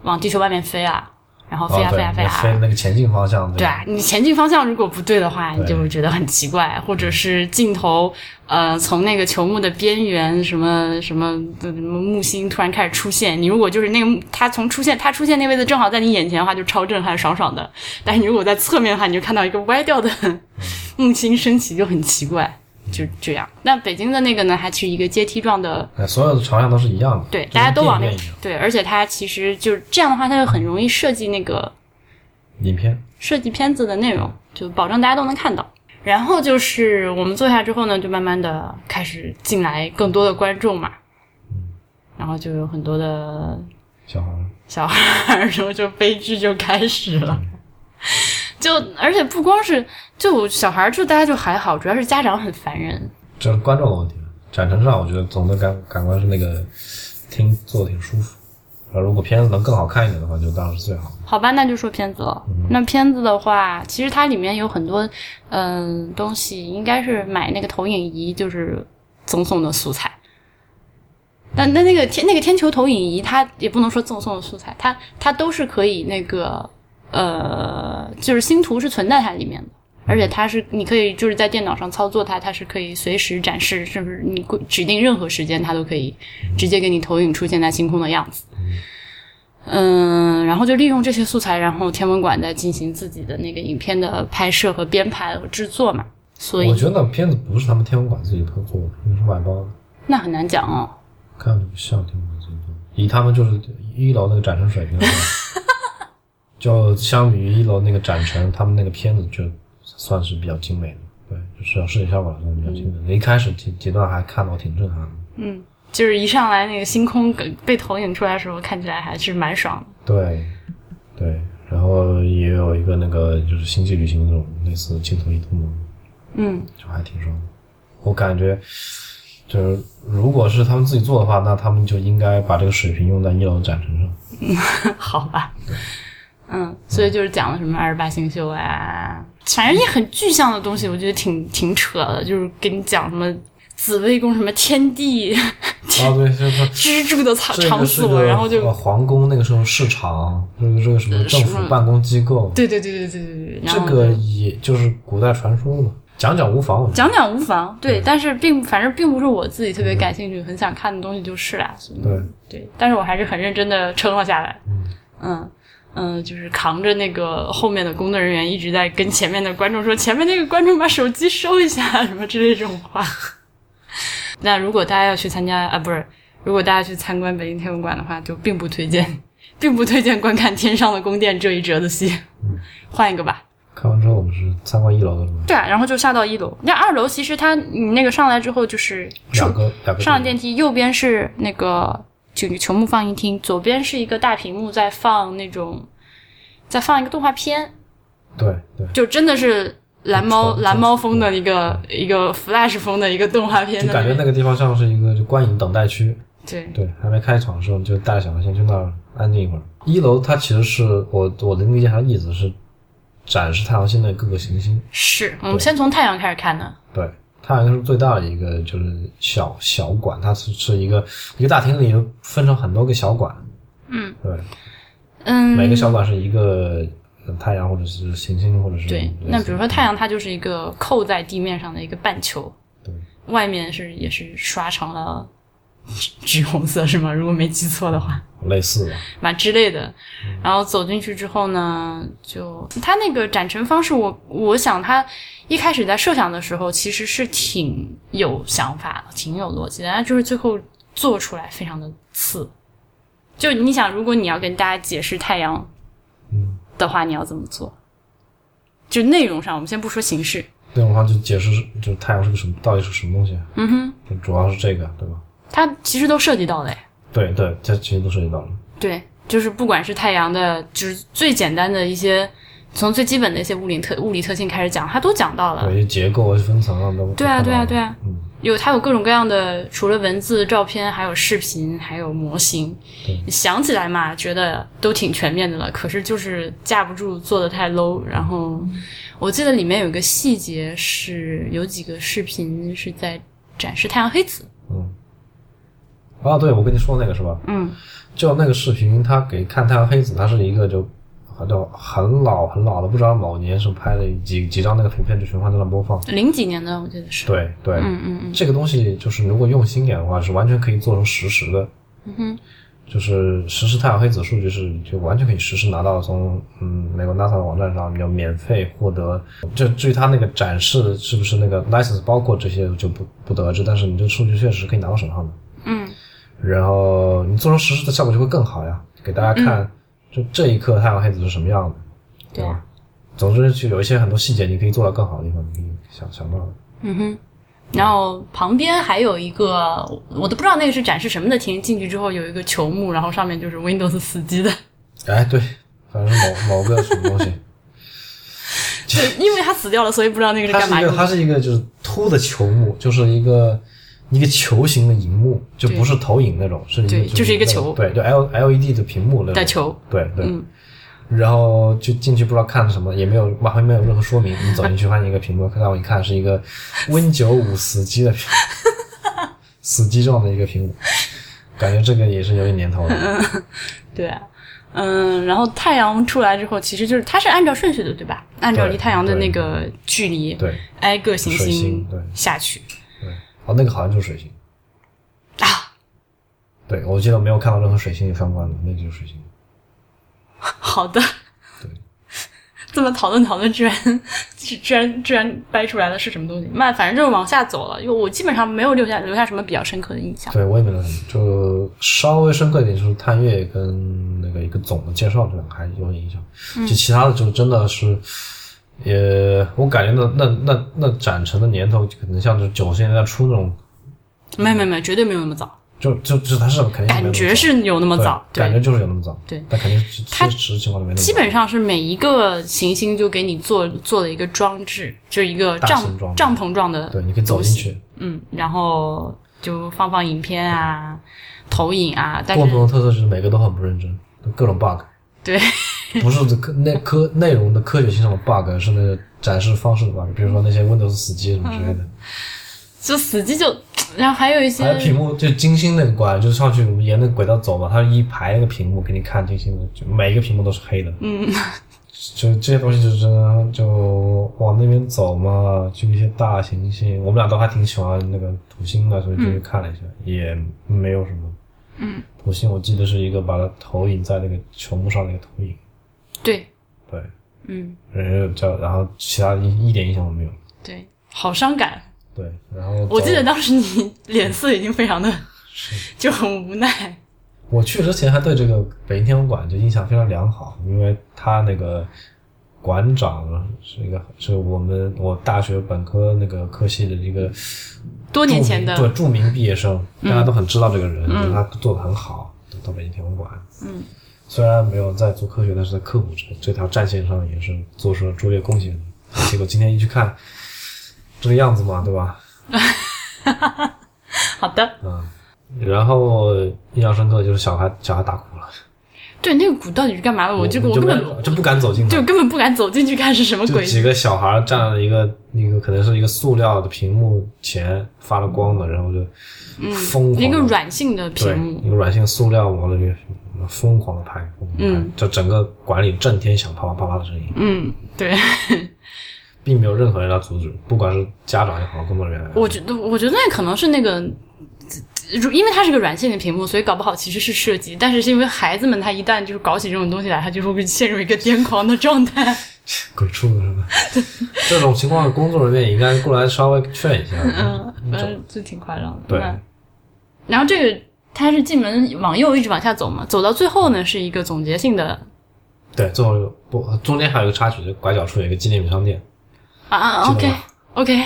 往地球外面飞啊，然后飞啊飞啊飞啊，飞那个前进方向，对。啊，你前进方向如果不对的话，你就会觉得很奇怪，或者是镜头呃从那个球幕的边缘什么什么什么木星突然开始出现，你如果就是那个它从出现它出现那位置正好在你眼前的话，就超震撼爽爽的。但是你如果在侧面的话，你就看到一个歪掉的 木星升起，就很奇怪，就这样。那北京的那个呢，还是一个阶梯状的。哎，所有的朝向都是一样的，对，大家都往那对，而且它其实就是这样的话，它就很容易设计那个影片，设计片子的内容，就保证大家都能看到。然后就是我们坐下之后呢，就慢慢的开始进来更多的观众嘛，然后就有很多的小孩小孩，然后就悲剧就开始了。就而且不光是就小孩儿，就大家就还好，主要是家长很烦人。这是观众的问题。展陈上，我觉得总的感感官是那个听做的挺舒服。然后如果片子能更好看一点的话，就当然是最好。好吧，那就说片子了。那片子的话，其实它里面有很多嗯、东西，应该是买那个投影仪就是赠送的素材。但那那个天那个天球投影仪，它也不能说赠送的素材，它它都是可以那个呃，就是星图是存在它里面的，而且它是你可以就是在电脑上操作它，它是可以随时展示，甚至你规指定任何时间，它都可以直接给你投影出现在星空的样子。嗯，然后就利用这些素材，然后天文馆在进行自己的那个影片的拍摄和编排和制作嘛，所以我觉得那片子不是他们天文馆自己合作的，应该是外包的，那很难讲哦。看着就不像天文馆自己做。以他们就是一楼那个展陈水平来说，就相比于一楼那个展陈，他们那个片子就算是比较精美的。对，就是视觉效果来说比较精美的。一开始阶阶段还看到挺震撼的。嗯，就是一上来那个星空被投影出来的时候，看起来还是蛮爽的。对，对，然后也有一个那个就是星际旅行那种类似镜头移动的，嗯，就还挺爽的。我感觉就是如果是他们自己做的话，那他们就应该把这个水平用在一楼的展陈上。好吧。嗯，所以就是讲了什么二十八星宿啊，反正也很具象的东西，我觉得挺挺扯的，就是给你讲什么紫微宫什么天地，啊，对，就是他居住的场场所，然后就呃皇宫那个时候市场，就是这个什么政府办公机构，对对对对对对对，这个也就是古代传说嘛，讲讲无妨。讲讲无妨，对，但是并反正并不是我自己特别感兴趣、很想看的东西就是啦，对。对，但是我还是很认真的撑了下来，嗯。嗯，就是扛着那个后面的工作人员一直在跟前面的观众说，前面那个观众把手机收一下，什么之类这种话。那如果大家要去参加啊，不是，如果大家去参观北京天文馆的话，就并不推荐，并不推荐观看天上的宫殿这一折子戏，换一个吧。看完之后，我们是参观一楼的是吗？对啊，然后就下到一楼。那二楼其实它你那个上来之后就是上了电梯，右边是那个就球幕放映厅，左边是一个大屏幕在放那种在放一个动画片，对对，就真的是蓝猫蓝猫风的一个一个 Flash 风的一个动画片就感觉那个地方像是一个就观影等待区。对。对，还没开场的时候，你就带着小孩先去那儿安静一会儿。一楼它其实是我我的理解它的意思是展示太阳系内各个行星。是我们先从太阳开始看的，对，太阳是最大的一个，就是小小馆，它是是一个一个大厅里分成很多个小馆。嗯，对，嗯，每个小馆是一个呃太阳或者是行星或者是对。那比如说太阳，它就是一个扣在地面上的一个半球，对。外面是也是刷成了 橘红色是吗？如果没记错的话。类似的，嘛之类的。然后走进去之后呢，就他那个展陈方式我，我想他一开始在设想的时候其实是挺有想法的，挺有逻辑的，但就是最后做出来非常的次。就你想，如果你要跟大家解释太阳嗯，的话，你要怎么做？就内容上，我们先不说形式，内容上就解释就太阳是个什么，到底是什么东西？嗯哼，主要是这个，对吧？它其实都涉及到了。诶对对，它其实都涉及到了。对，就是不管是太阳的，就是最简单的一些，从最基本的一些物理特物理特性开始讲，它都讲到了。对，结构啊、分层啊都对啊，对啊，对啊，嗯，有它有各种各样的，除了文字、照片，还有视频，还有模型。想起来嘛，觉得都挺全面的了，可是就是架不住做的太 low。然后我记得里面有一个细节是有几个视频是在展示太阳黑子。嗯。啊，对，我跟你说那个是吧？嗯，就那个视频，他给看太阳黑子，他是一个就好像很老很老的，不知道某年是拍的几几张那个图片，就循环在那播放。零几年的我记得是。对对，嗯嗯嗯这个东西就是如果用心点的话，是完全可以做成实时的。嗯哼，就是实时太阳黑子数据是就完全可以实时拿到从嗯美国 NASA 的网站上，你就免费获得。就至于它那个展示是不是那个 license 包括这些就不不得而知，但是你这个数据确实可以拿到手上的。嗯然后你做成实时的效果就会更好呀，给大家看，就这一刻太阳黑子是什么样的，对啊吧？总之，就有一些很多细节你可以做到更好的地方，你可以想想到的。嗯哼，然后旁边还有一个，我都不知道那个是展示什么的厅。进去之后有一个球幕，然后上面就是 Windows 死机的。哎，对，反正是某某个什么东西，对，因为他死掉了，所以不知道那个是它是一个干嘛用的。它是一个就是凸的球幕，就是一个一个球形的荧幕，就不是投影那种，是一个对就是一个球对，就 L L E D 的屏幕那种的球，对对。嗯然后就进去不知道看什么，也没有往回没有任何说明。你走进去发现一个屏幕，看到我一看是一个 Win 九五死机的屏，死机状的一个屏幕，感觉这个也是有点年头了。对啊，嗯，然后太阳出来之后，其实就是它是按照顺序的，对吧？按照离太阳的那个距离，对挨个行水星下去对，哦，那个好像就是水星。啊。对，我记得没有看到任何水星有相关的，那就是水星。好的，对，这么讨论讨论，居然居居然居然掰出来的是什么东西？那反正就是往下走了，因为我基本上没有留下留下什么比较深刻的印象。对我也没有，就稍微深刻一点就是探月跟那个一个总的介绍，这两个还有印象。就其他的就真的是，也我感觉那那那那展成的年头可能像是九十年代初那种，没没没，绝对没有那么早，就就就它是感觉是有那么早，对感觉就是有那么早，对。但肯定是它实情况就没那么早。基本上是每一个行星就给你做做了一个装置，就是一个帐大形状的帐篷状的，对，你可以走进去。嗯，然后就放放影片啊、投影啊，但是共同的特色是每个都很不认真，各种 bug。对，不是这科内科内容的科学性上的 bug，是那个展示方式的 bug，比如说那些 Windows 死机什么之类的。就死机就，然后还有一些还有屏幕就金星那个关，就是上去我们沿那个轨道走嘛，它一排那个屏幕给你看金星的，就每一个屏幕都是黑的。嗯，就这些东西就真的就往那边走嘛，就一些大行星，我们俩都还挺喜欢那个土星的，所以就去看了一下，也没有什么。嗯，土星我记得是一个把它投影在那个球幕上的一个投影，对，对，嗯，然后叫然后其他一一点印象都没有。对，好伤感。对，然后我记得当时你 脸色已经非常的就很无奈。我去之前还对这个北京天文馆就印象非常良好，因为他那个馆长是一个是我们我大学本科那个科系的一个多年前的著名对著名毕业生，大家都很知道这个人，觉得他做的很好，到北京天文馆。嗯，虽然没有在做科学，但是在科普这这条战线上也是做出了卓越贡献。结果今天一去看，这个样子嘛，对吧？好的，嗯，然后印象深刻的就是小孩小孩打哭了，对那个鼓到底是干嘛的？我这个我就根本没就不敢走进来，就根本不敢走进去看是什么鬼。几个小孩站在一个那个可能是一个塑料的屏幕前发了光的，然后就疯狂嗯一个软性的屏幕，一个软性塑料往那里疯狂的拍，疯狂拍，嗯就整个馆里震天响，啪啪啪啪的声音，嗯，对，并没有任何人来阻止，不管是家长也好，工作人员也好，我觉得我觉得那可能是那个。因为它是个软性的屏幕，所以搞不好其实是设计，但是是因为孩子们他一旦就是搞起这种东西来，他就会陷入一个癫狂的状态。鬼畜是吧？这种情况，工作人员也应该过来稍微劝一下。嗯，反正就挺夸张的。对然后这个它是进门往右一直往下走嘛，走到最后呢是一个总结性的对，最后不中间还有一个插曲，就拐角处有一个纪念品商店，啊啊，OK OK，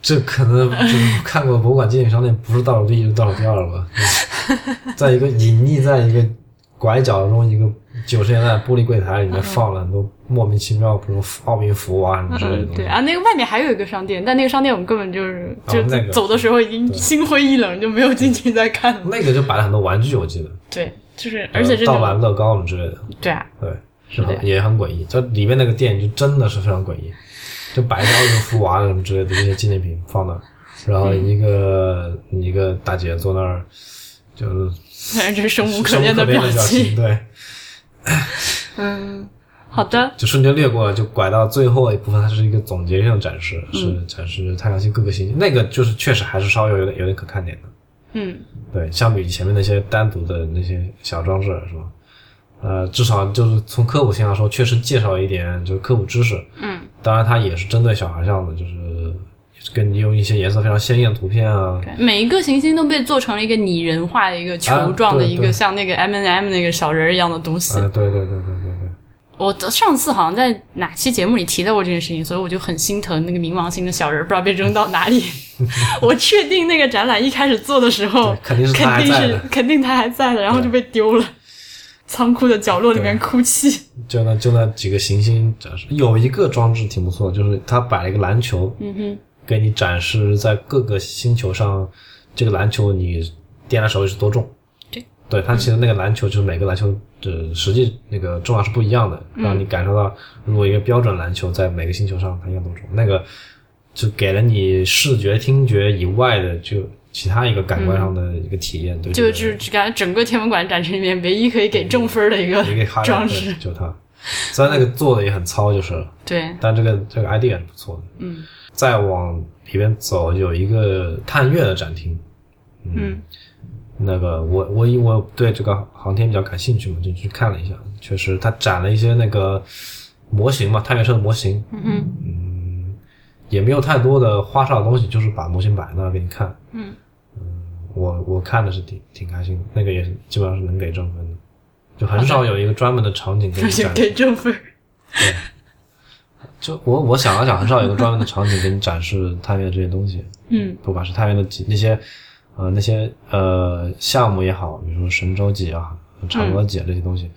这可能就是看过博物馆纪念品商店，不是倒数第一就是倒数第二了吧？在一个隐匿在一个拐角中，一个九十年代玻璃柜台里面放了很多莫名其妙，比如奥运服啊什么之类的嗯，东西。对啊，那个外面还有一个商店，但那个商店我们根本就是就走的时候已经心灰意冷，就没有进去再看了。那个就摆了很多玩具，我记得，对，就是而且这盗种版乐高什么之类的。对啊，对，是的然后也很诡异。就里面那个店就真的是非常诡异，就摆着奥运服娃什么之类的这些纪念品放那儿，然后一个、一个大姐坐那儿，就是反正就是生无可恋的表情。对，嗯，好的，就瞬间略过了，就拐到最后一部分，它是一个总结性的展示，是嗯展示太阳系各个行星，那个就是确实还是稍微有点有点可看点的。嗯对，相比前面那些单独的那些小装置，是吧？呃，至少就是从科普性来说，确实介绍一点就是科普知识。嗯，当然它也是针对小孩向的，就是跟你用一些颜色非常鲜艳的图片啊，每一个行星都被做成了一个拟人化的一个球状的一个像那个 M and M 那个小人儿一样的东西。啊，对对对对对对，我上次好像在哪期节目里提到过这件事情，所以我就很心疼那个冥王星的小人儿，不知道被扔到哪里。我确定那个展览一开始做的时候，肯定是肯定是还在的肯定他还在的，然后就被丢了，仓库的角落里面哭泣。就那就那几个行星展示，有一个装置挺不错的，就是他摆了一个篮球，嗯哼，给你展示在各个星球上，这个篮球你掂在手里是多重。对，对，它其实那个篮球就是每个篮球的实际那个重量是不一样的，让你感受到如果一个标准篮球在每个星球上它应该多重，那个就给了你视觉、听觉以外的就其他一个感官上的一个体验，对，就就是感觉整个天文馆展陈里面唯一可以给正分的一个一个 highlight，装对饰。就它。虽然那个做的也很糙，就是了，对，但这个这个 idea 是不错的。嗯再往里边走，有一个探月的展厅。嗯那个我我因为我对这个航天比较感兴趣嘛，就去看了一下。确实，它展了一些那个模型嘛，探月车的模型，嗯嗯，也没有太多的花哨的东西，就是把模型摆那儿给你看。嗯我我看的是挺挺开心的，那个也是基本上是能给正分的，就很少有一个专门的场景给你展 给正分儿。就我我想了想，很少有个专门的场景给你展示探月这些东西，嗯不管是探月的几那些呃那些呃项目也好，比如说神舟几啊、嫦娥几啊这些东西，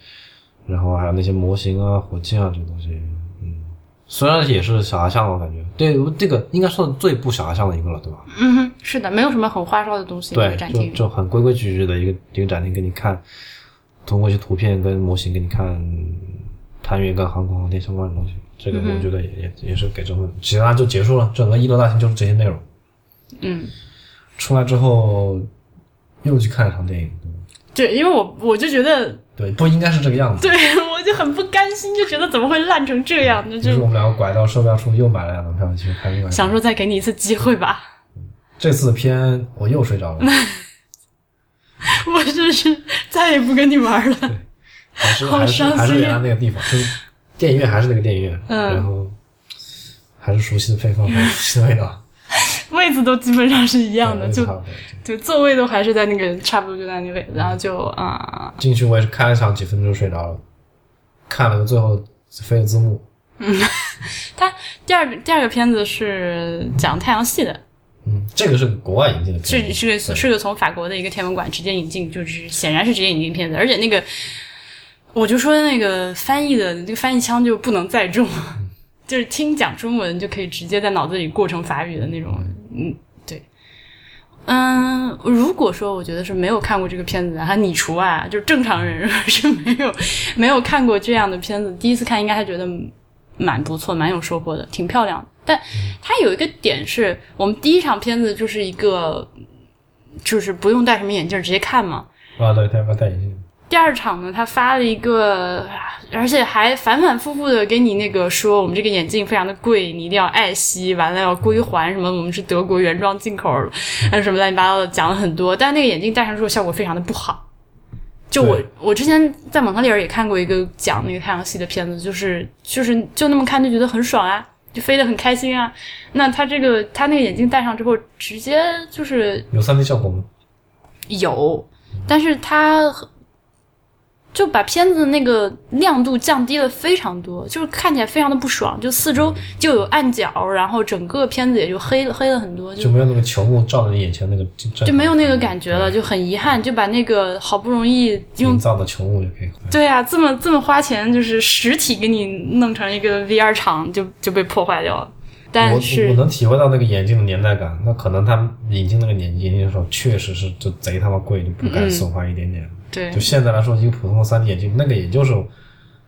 然后还有那些模型啊、火箭啊这些东西，嗯，虽然也是小孩像，我感觉对这个应该算最不小孩像的一个了，对吧？嗯哼，是的，没有什么很花哨的东西。对，展厅，就就很规规矩矩的一个一个展厅给你看，通过一些图片跟模型给你看探月跟航空航天相关的东西，这个我觉得也、也也是给正分的。其他就结束了，整个一楼大厅就是这些内容。嗯，出来之后又去看了场电影，对，因为我我就觉得，对，不应该是这个样子。对我就很不甘心，就觉得怎么会烂成这样呢？就于是我们两个拐到售票处又买了两张票去看另外。想说再给你一次机会吧。这次片我又睡着了，我就是再也不跟你玩了。还是好还是伤心还是原来那个地方，就是电影院还是那个电影院，嗯。然后还是熟悉的配方，熟悉的味道，位子都基本上是一样的，就。就座位都还是在那个差不多就在那个位置，然后就啊、进去我也是看了场几分钟就睡着了，看了个最后飞的字幕，嗯。它第二第二个片子是讲太阳系的，嗯，这个是国外引进的片子，是是个是个从法国的一个天文馆直接引进，就是显然是直接引进片子，而且那个我就说那个翻译的那个翻译腔就不能再重，就是听讲中文就可以直接在脑子里过成法语的那种，嗯，对。嗯，如果说我觉得是没有看过这个片子的，还你除外啊，就是正常人是没有没有看过这样的片子，第一次看应该还觉得蛮不错，蛮有收获的，挺漂亮的。但它有一个点是我们第一场片子就是一个，就是不用戴什么眼镜直接看嘛。啊，对，他要戴眼镜，第二场呢，他发了一个，而且还反反复复的给你那个说，我们这个眼镜非常的贵，你一定要爱惜，完了要归还什么，我们是德国原装进口，还有什么乱七八糟的，讲了很多。但那个眼镜戴上之后效果非常的不好。就我我之前在蒙特利尔也看过一个讲那个太阳系的片子，就是就是就那么看就觉得很爽啊，就飞得很开心啊。那他这个他那个眼镜戴上之后，直接就是有三 D 效果吗？有，但是它就把片子那个亮度降低了非常多，就是看起来非常的不爽，就四周就有暗角，然后整个片子也就黑了黑了很多，就就没有那个球幕照着你眼前那个就就没有那个感觉了，就很遗憾，就把那个好不容易用营造的球幕就可以。对啊，这么这么花钱，就是实体给你弄成一个 VR 场，就就被破坏掉了。但我是我能体会到那个眼镜的年代感，那可能他们引进那个眼眼镜的时候，确实是就贼他妈贵，就不敢损坏一点点。对就现在来说，一个普通的 3D 眼镜，那个也就是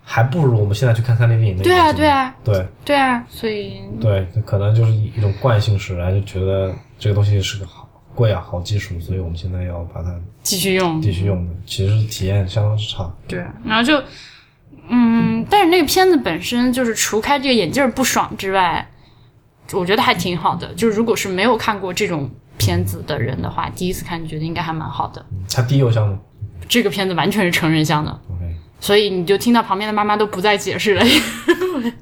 还不如我们现在去看 3D 电影的对啊对啊对对啊，所以对，可能就是一种惯性使然，就觉得这个东西是个好贵啊，好技术，所以我们现在要把它继续用继续用的。其实体验相当之差。对，然后就，嗯，但是那个片子本身就是除开这个眼镜不爽之外，我觉得还挺好的。就是如果是没有看过这种片子的人的话，第一次看觉得应该还蛮好的。它低邮箱吗这个片子完全是成人向的，所以你就听到旁边的妈妈都不再解释了，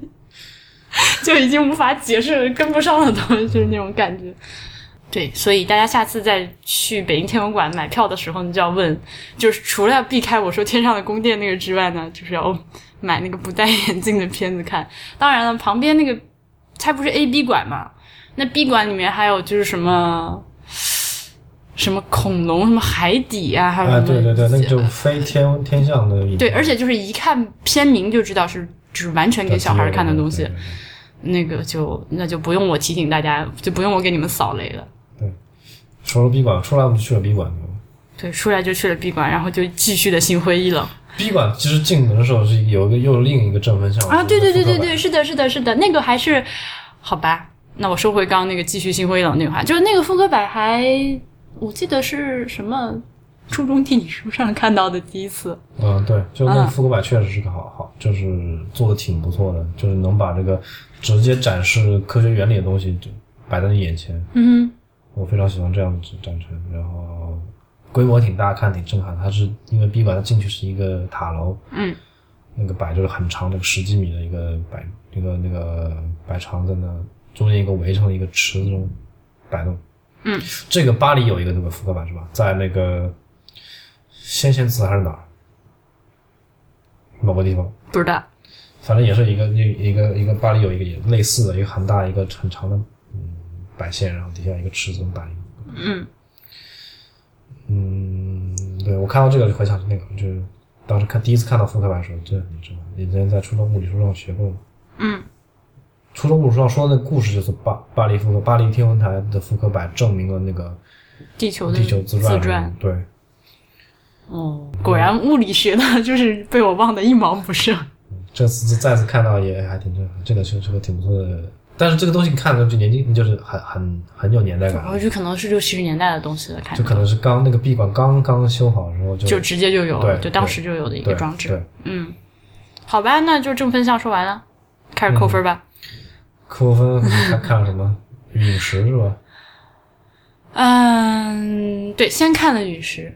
就已经无法解释了，跟不上了，都就是那种感觉。对，所以大家下次再去北京天文馆买票的时候，你就要问，就是除了要避开我说天上的宫殿那个之外呢，就是要买那个不戴眼镜的片子看。当然了，旁边那个它不是 A B 馆嘛，那 B 馆里面还有就是什么什么恐龙、什么海底啊，还有什啊，么、对对对，那个就非天天象的对，而且就是一看片名就知道是就是完全给小孩看的东西那个就那就不用我提醒大家，就不用我给你们扫雷了。对说了 B 馆，出来我们就去了 B 馆。对，出来就去了 B 馆，然后就继续的心灰意冷 B 馆其实进门的时候是有一个又另一个正分项啊！对对对对对对，是的，是的，是的，那个还是好吧。那我收回刚刚那个继续心灰意冷那句话，就是那个复刻版还我记得是什么初中地理书上看到的第一次。嗯，对，就那个嗯复刻版确实是个好好，就是做的挺不错的，就是能把这个直接展示科学原理的东西就摆在你眼前。嗯我非常喜欢这样的展陈，然后规模挺大，看挺震撼。它是因为 B 馆它进去是一个塔楼，嗯，那个摆就是很长，那个十几米的一个摆，一个那个摆长在那中间一个围成一个池子中摆动。嗯，这个巴黎有一个那个复刻版是吧？在那个先贤祠还是哪儿？某个地方，不知道。反正也是一个一一个一个巴黎有一个也类似的一个很大一个很长的嗯摆线，然后底下一个尺子摆一个。嗯嗯，对我看到这个就回想起那个，就是当时看第一次看到复刻版的时候，这你知道，你之前在初中物理书上学过吗？嗯初中物理书上说的那个故事就是巴巴黎复刻，巴黎天文台的复刻版证明了那个地球的地球自自转。对，哦，果然物理学的 就是被我忘得一毛不剩。这次再次看到也还挺震撼，这个是是个挺不错的。但是这个东西你看着就年纪，就是很很很有年代感，我觉得可能是六七十年代的东西了，看着就可能是刚那个闭馆刚刚修好的时候就就直接就有了，就当时就有的一个装置。对，嗯，好吧，那就正分项说完了，开始扣分吧。扣分看看了什么？陨石是吧？嗯，对，先看了陨石。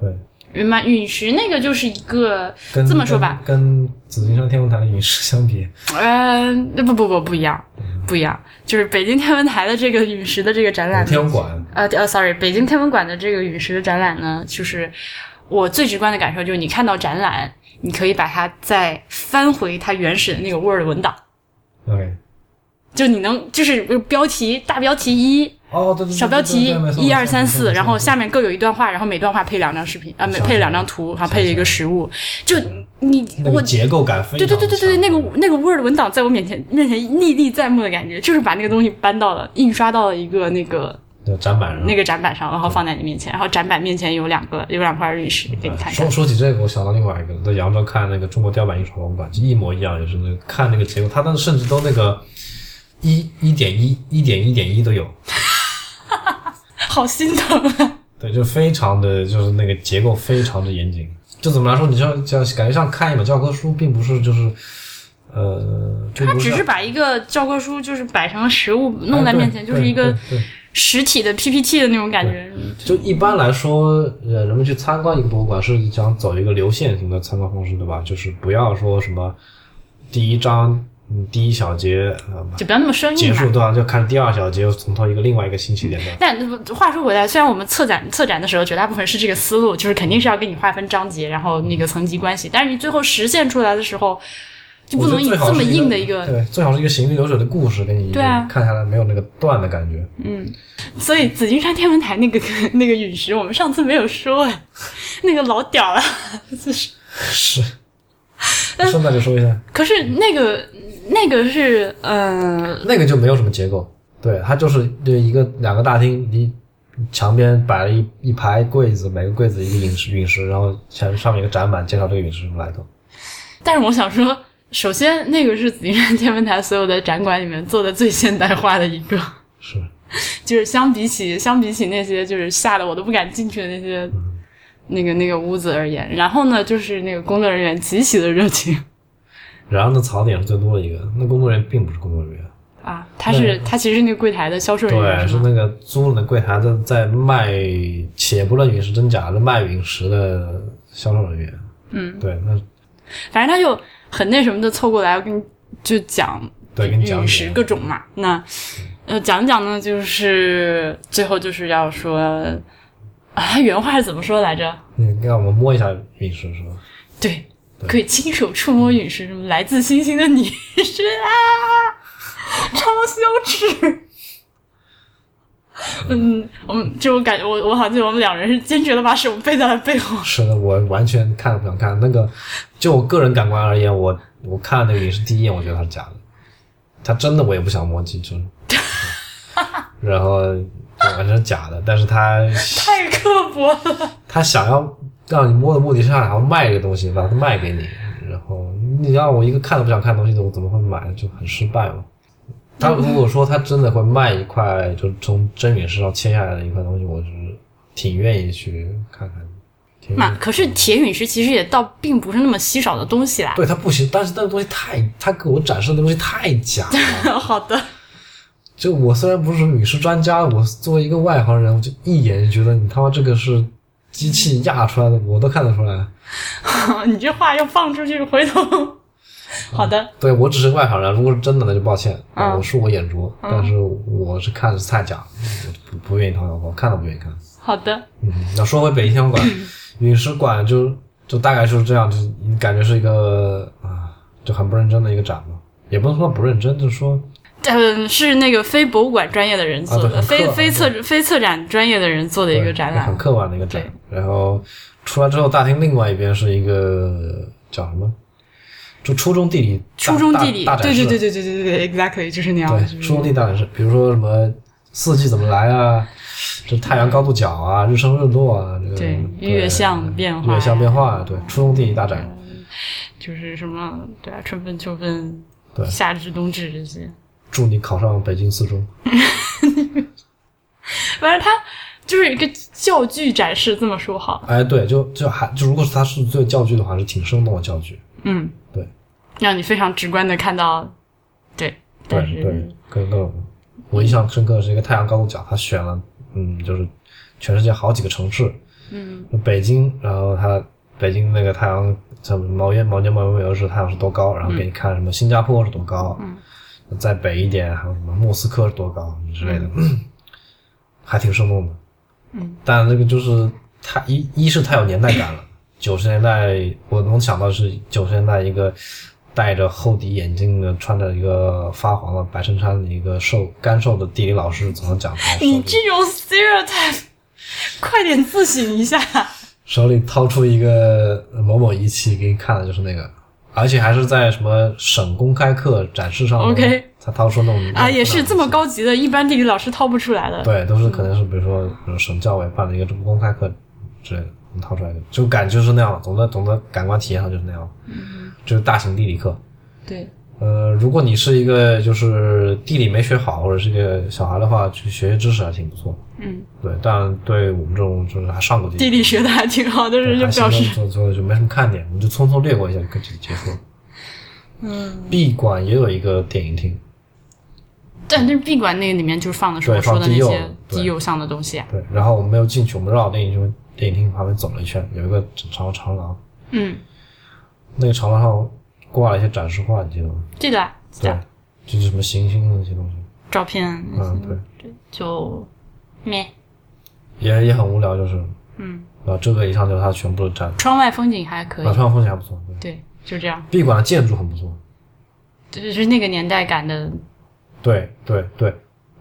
对，陨嘛，陨石那个就是一个跟这么说吧，跟跟紫金山天文台的陨石相比，呃，不不不不一样，不一样，就是北京天文台的这个陨石的这个展览呢，天文馆。呃呃，sorry，北京天文馆的这个陨石的展览呢，就是我最直观的感受就是，你看到展览，你可以把它再翻回它原始的那个 Word 文档，，OK，就你能就是标题大标题一，哦，对对对，小标题一二三四，然后下面各有一段话，然后每段话配两张视频啊，每配两张图，然后配一个实物，就你我结构感非对常对对对对，对那个那个 Word 文档在我面前面前历历在目的感觉，就是把那个东西搬到了印刷到了一个那个展板上。那个展板上，然后放在你面前，然后展板面前有两个有两块玉石给你看看。说。说起这个，我想到另外一个，在扬州看那个中国雕版印刷博物馆，就一模一样，也是那个看那个结构，它当时甚至都那个一一点一、一点一点一都有，好心疼啊！对，就非常的就是那个结构非常的严谨。就怎么来说，你像像感觉像看一本教科书，并不是就是呃，并他只是把一个教科书就是摆成实物弄在面前，就是一个实体的 PPT 的那种感觉。就一般来说，呃，人们去参观一个博物馆是想走一个流线型的参观方式，对吧？就是不要说什么第一章、嗯、第一小节呃就不要那么生硬嘛结束，。对吧？就看第二小节，又从头一个另外一个新起点的。但话说回来，虽然我们策展策展的时候，绝大部分是这个思路，就是肯定是要给你划分章节，然后那个层级关系，但是你最后实现出来的时候，就不能以这么硬的一个。对，最好是一个行云流水的故事，给你对啊看下来没有那个断的感觉。嗯所以紫金山天文台那个 那个陨石，我们上次没有说哎，那个老屌了，就 是。是，顺带就说一下，可是那个那个是呃，那个就没有什么结构，对，它就是对一个两个大厅，离墙边摆了一一排柜子，每个柜子一个陨石陨石，然后前上面一个展板介绍这个陨石什么来头。但是我想说，首先那个是紫金山天文台所有的展馆里面做的最现代化的一个。是，就是相比起相比起那些就是吓得我都不敢进去的那些、那个那个屋子而言，然后呢，就是那个工作人员极其的热情 然后呢，槽点是最多的一个，那工作人员并不是工作人员，啊，他是他其实是那个柜台的销售人员对，是？那个租了的柜台在在卖，且不论陨石真假，是卖陨石的销售人员。嗯，对，那反正他就很那什么的凑过来跟你就讲对跟你讲陨石各种嘛。那呃讲讲呢，就是最后就是要说啊，原话是怎么说来着？你让我们摸一下陨石是吧？对，可以亲手触摸陨石，什么来自星星的你是啊，超羞耻。嗯，我们就我感觉我我好像我们两人是坚决的把手背在了背后。是的，我完全看都不想看。那个，就我个人感官而言，我我看那个陨石第一眼，我觉得它是假的，它真的我也不想摸几只。然后就完全是假的，但是他 太刻薄了。他想要让你摸的目的是想要卖这个东西，把它卖给你。然后你让我一个看都不想看的东西，我怎么会买？就很失败嘛。他如果说他真的会卖一块，就是从真陨石上切下来的一块东西，我是挺愿意去看看的。挺愿意嘛，可是铁陨石其实也倒并不是那么稀少的东西啦。对，它不行，但是那个东西太，他给我展示的东西太假了。好的，就我虽然不是陨石专家，我作为一个外行人，我就一眼就觉得你他妈这个是机器压出来的，我都看得出来。你这话要放出去，回头。好的，对我只是外行人，如果是真的那就抱歉，嗯我是我眼拙，但是我是看的是太假，我不不愿意掏腰包，看都不愿意看。好的，嗯，那说回北京天文馆，陨石馆就就大概就是这样，就是你感觉是一个啊，就很不认真的一个展嘛，也不能说不认真，就是说嗯，是那个非博物馆专业的人做的，啊非非策非策展专业的人做的一个展览很。客观的一个展。然后出来之后，大厅另外一边是一个叫什么？就初中地理初中地理，大大展示对对对对对对对，exactly 就是那样。对，初中地理大展示，比如说什么四季怎么来啊，这太阳高度角啊，日升日落啊，这个对月相变化月相变化，对，初中地理大展，就是什么对啊，春分、秋分、对夏至、冬至这些。祝你考上北京四中。反正他就是一个教具展示，这么说好。哎，对，就就还就如果是他是做教具的话，是挺生动的教具。嗯，对，让你非常直观的看到，对，对对，跟个我印象深刻的是一个太阳高度角，他选了嗯，就是全世界好几个城市，嗯。北京，然后他北京那个太阳，像毛年毛尖毛月是太阳是多高，然后给你看什么新加坡是多高，嗯，再北一点还有什么莫斯科多高之类的，还挺生动的。嗯，但这个就是太一一是太有年代感了。九十年代我能想到是九十年代一个戴着厚底眼镜的、穿着一个发黄的白衬衫的一个瘦干瘦的地理老师怎么讲台，你这种 stereotype，快点自省一下。手里掏出一个某某仪器给你看的就是那个，而且还是在什么省公开课展示上 OK 才掏出那种啊，也是这么。高级的，一般地理老师掏不出来的。对，都是可能是比如说比如省教委办了一个什么公开课之类的，能掏出来的，就感觉就是那样，总的总的感官体验上就是那样，嗯就是大型地理课。对，呃，如果你是一个就是地理没学好或者是一个小孩的话，去学学知识还挺不错。嗯，对，但对我们这种就是还上过地地理学的还挺好的人就还表示，行做做就没什么看点，我们就匆匆略过一下就就结束了。嗯，闭馆也有一个电影厅，但是闭馆那个里面就是放的是对我说的那些对低幼向的东西啊。对，然后我们没有进去，我们绕电影厅电影厅旁边走了一圈，有一个长长廊，嗯，那个长廊上挂了一些展示画，你记得吗？记得对得，就是什么行星的那些东西，照片嗯，对，对，就咩，也也很无聊，就是，嗯，啊，这个以上就是它全部的展，窗外风景还可以。啊，，窗风景还不错，对，对，就这样，闭馆的建筑很不错，就是那个年代感的，对对对，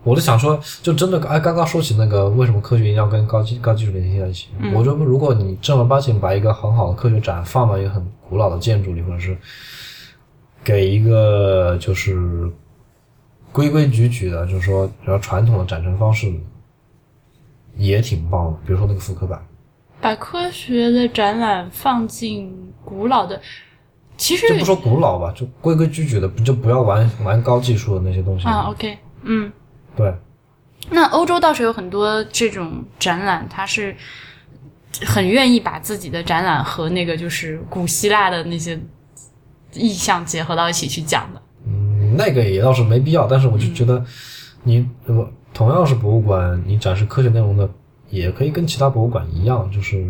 我就想说，就真的哎，刚刚说起那个为什么科学一定要跟高技高技术联系在一起？嗯我觉得如果你正儿八经把一个很好的科学展放到一个很古老的建筑里，或者是给一个就是规规矩矩的，就是说比较传统的展陈方式，也挺棒的。比如说那个复刻版，把科学的展览放进古老的，其实就不说古老吧，就规规矩矩的，就不要玩玩高技术的那些东西。啊，OK，嗯，对，那欧洲倒是有很多这种展览，它是很愿意把自己的展览和那个就是古希腊的那些意象结合到一起去讲的。嗯，那个也倒是没必要，但是我就觉得你，呃同样是博物馆，你展示科学内容的，也可以跟其他博物馆一样，就是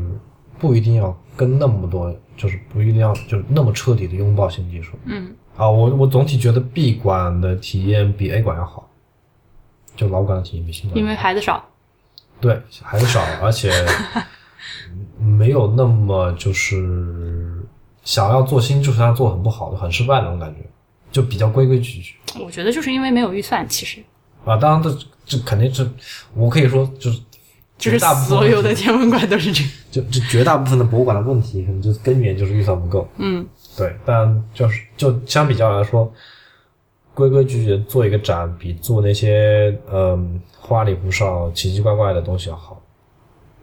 不一定要跟那么多，就是不一定要就是那么彻底的拥抱新技术。嗯啊，我我总体觉得 B 馆的体验比 A 馆要好，就老馆的体验比新馆因为孩子少。对孩子少，而且没有那么就是想要做新就是他做很不好的、很失败的那种感觉，就比较规规矩矩。我觉得就是因为没有预算，其实啊，当然这这肯定是，我可以说就是就是大部分所有的天文馆都是这样。就就绝大部分的博物馆的问题，可能就根源就是预算不够。嗯对，但就是就相比较来说，规规矩矩的做一个展，比做那些嗯花里胡哨、奇奇怪怪的东西要好。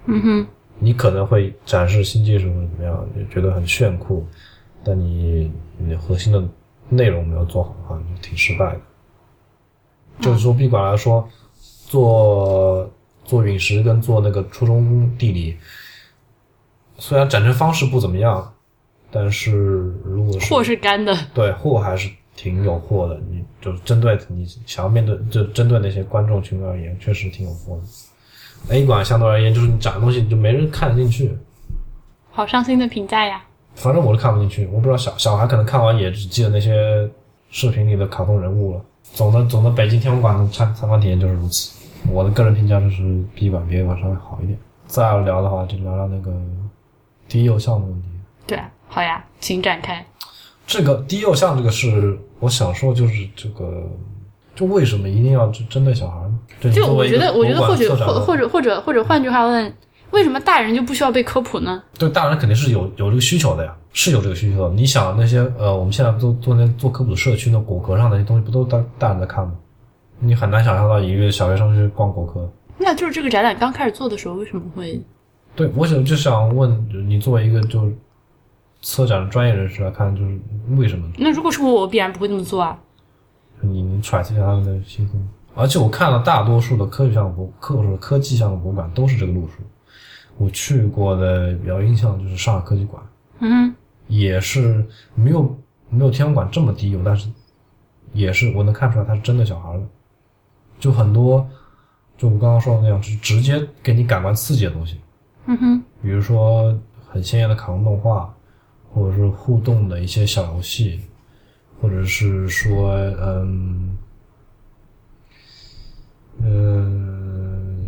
嗯哼，你可能会展示新技术或者怎么样，你觉得很炫酷，但你你核心的内容没有做好的话，就挺失败的。就是说，闭馆来说，做做陨石跟做那个初中地理，虽然展陈方式不怎么样，但是如果是货是干的。对货还是挺有货的。你就针对你想要面对，就针对那些观众群而言，确实挺有货的。A 馆相对而言，就是你展的东西就没人看得进去。好伤心的评价呀！反正我是看不进去，我不知道小小孩可能看完也只记得那些视频里的卡通人物了。总的总的，北京天文馆的参参观体验就是如此。我的个人评价就是 B 馆比 A 馆稍微好一点。再要聊的话，就聊聊那个低幼项的问题。对，好呀，请展开。这个低幼项这个是我想说，就是这个，就为什么一定要去针对小孩呢？就我觉得，我觉得或许或或或者或者或者换句话问，为什么大人就不需要被科普呢？对，大人肯定是有有这个需求的呀，是有这个需求的。你想那些呃，我们现在做做那做科普的社区，那果壳上那些东西不都大大人在看吗？你很难想象到一个小学生去逛果壳。那就是这个展览刚开始做的时候，为什么会？对，我想就想问你，作为一个就是策展的专业人士来看，就是为什么？那如果是我，我必然不会那么做啊。你你揣测一下他们的心思。而且我看了大多数的科学项博科或者科技项目博物馆都是这个路数。我去过的比较印象就是上海科技馆，嗯，也是没有没有天文馆这么低幼，但是也是我能看出来他是真的小孩了。就很多，就我刚刚说的那样，是直接给你感官刺激的东西。嗯哼，比如说很鲜艳的卡通动画，或者是互动的一些小游戏，或者是说，嗯，呃，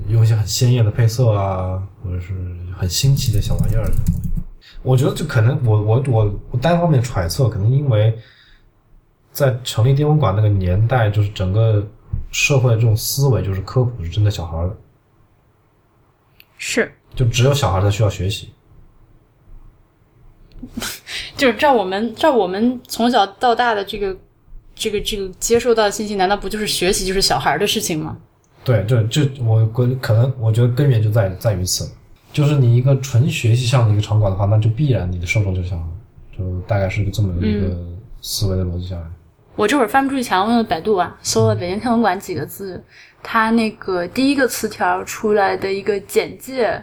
用一些很鲜艳的配色啊，或者是很新奇的小玩意儿。我觉得就可能我我我我单方面揣测，可能因为在成立天文馆那个年代，就是整个社会的这种思维，就是科普是针对小孩的，是，就只有小孩才需要学习。就是照我们照我们从小到大的这个这个这个接受到的信息，难道不就是学习就是小孩的事情吗？对，这这我根可能我觉得根源就在在于此，就是你一个纯学习向的一个场馆的话，那就必然你的受众就是小孩，就大概是一个这么一个思维的逻辑下来。我这会儿翻不出去墙，我用百度啊，搜了“北京天文馆”几个字，它那个第一个词条出来的一个简介，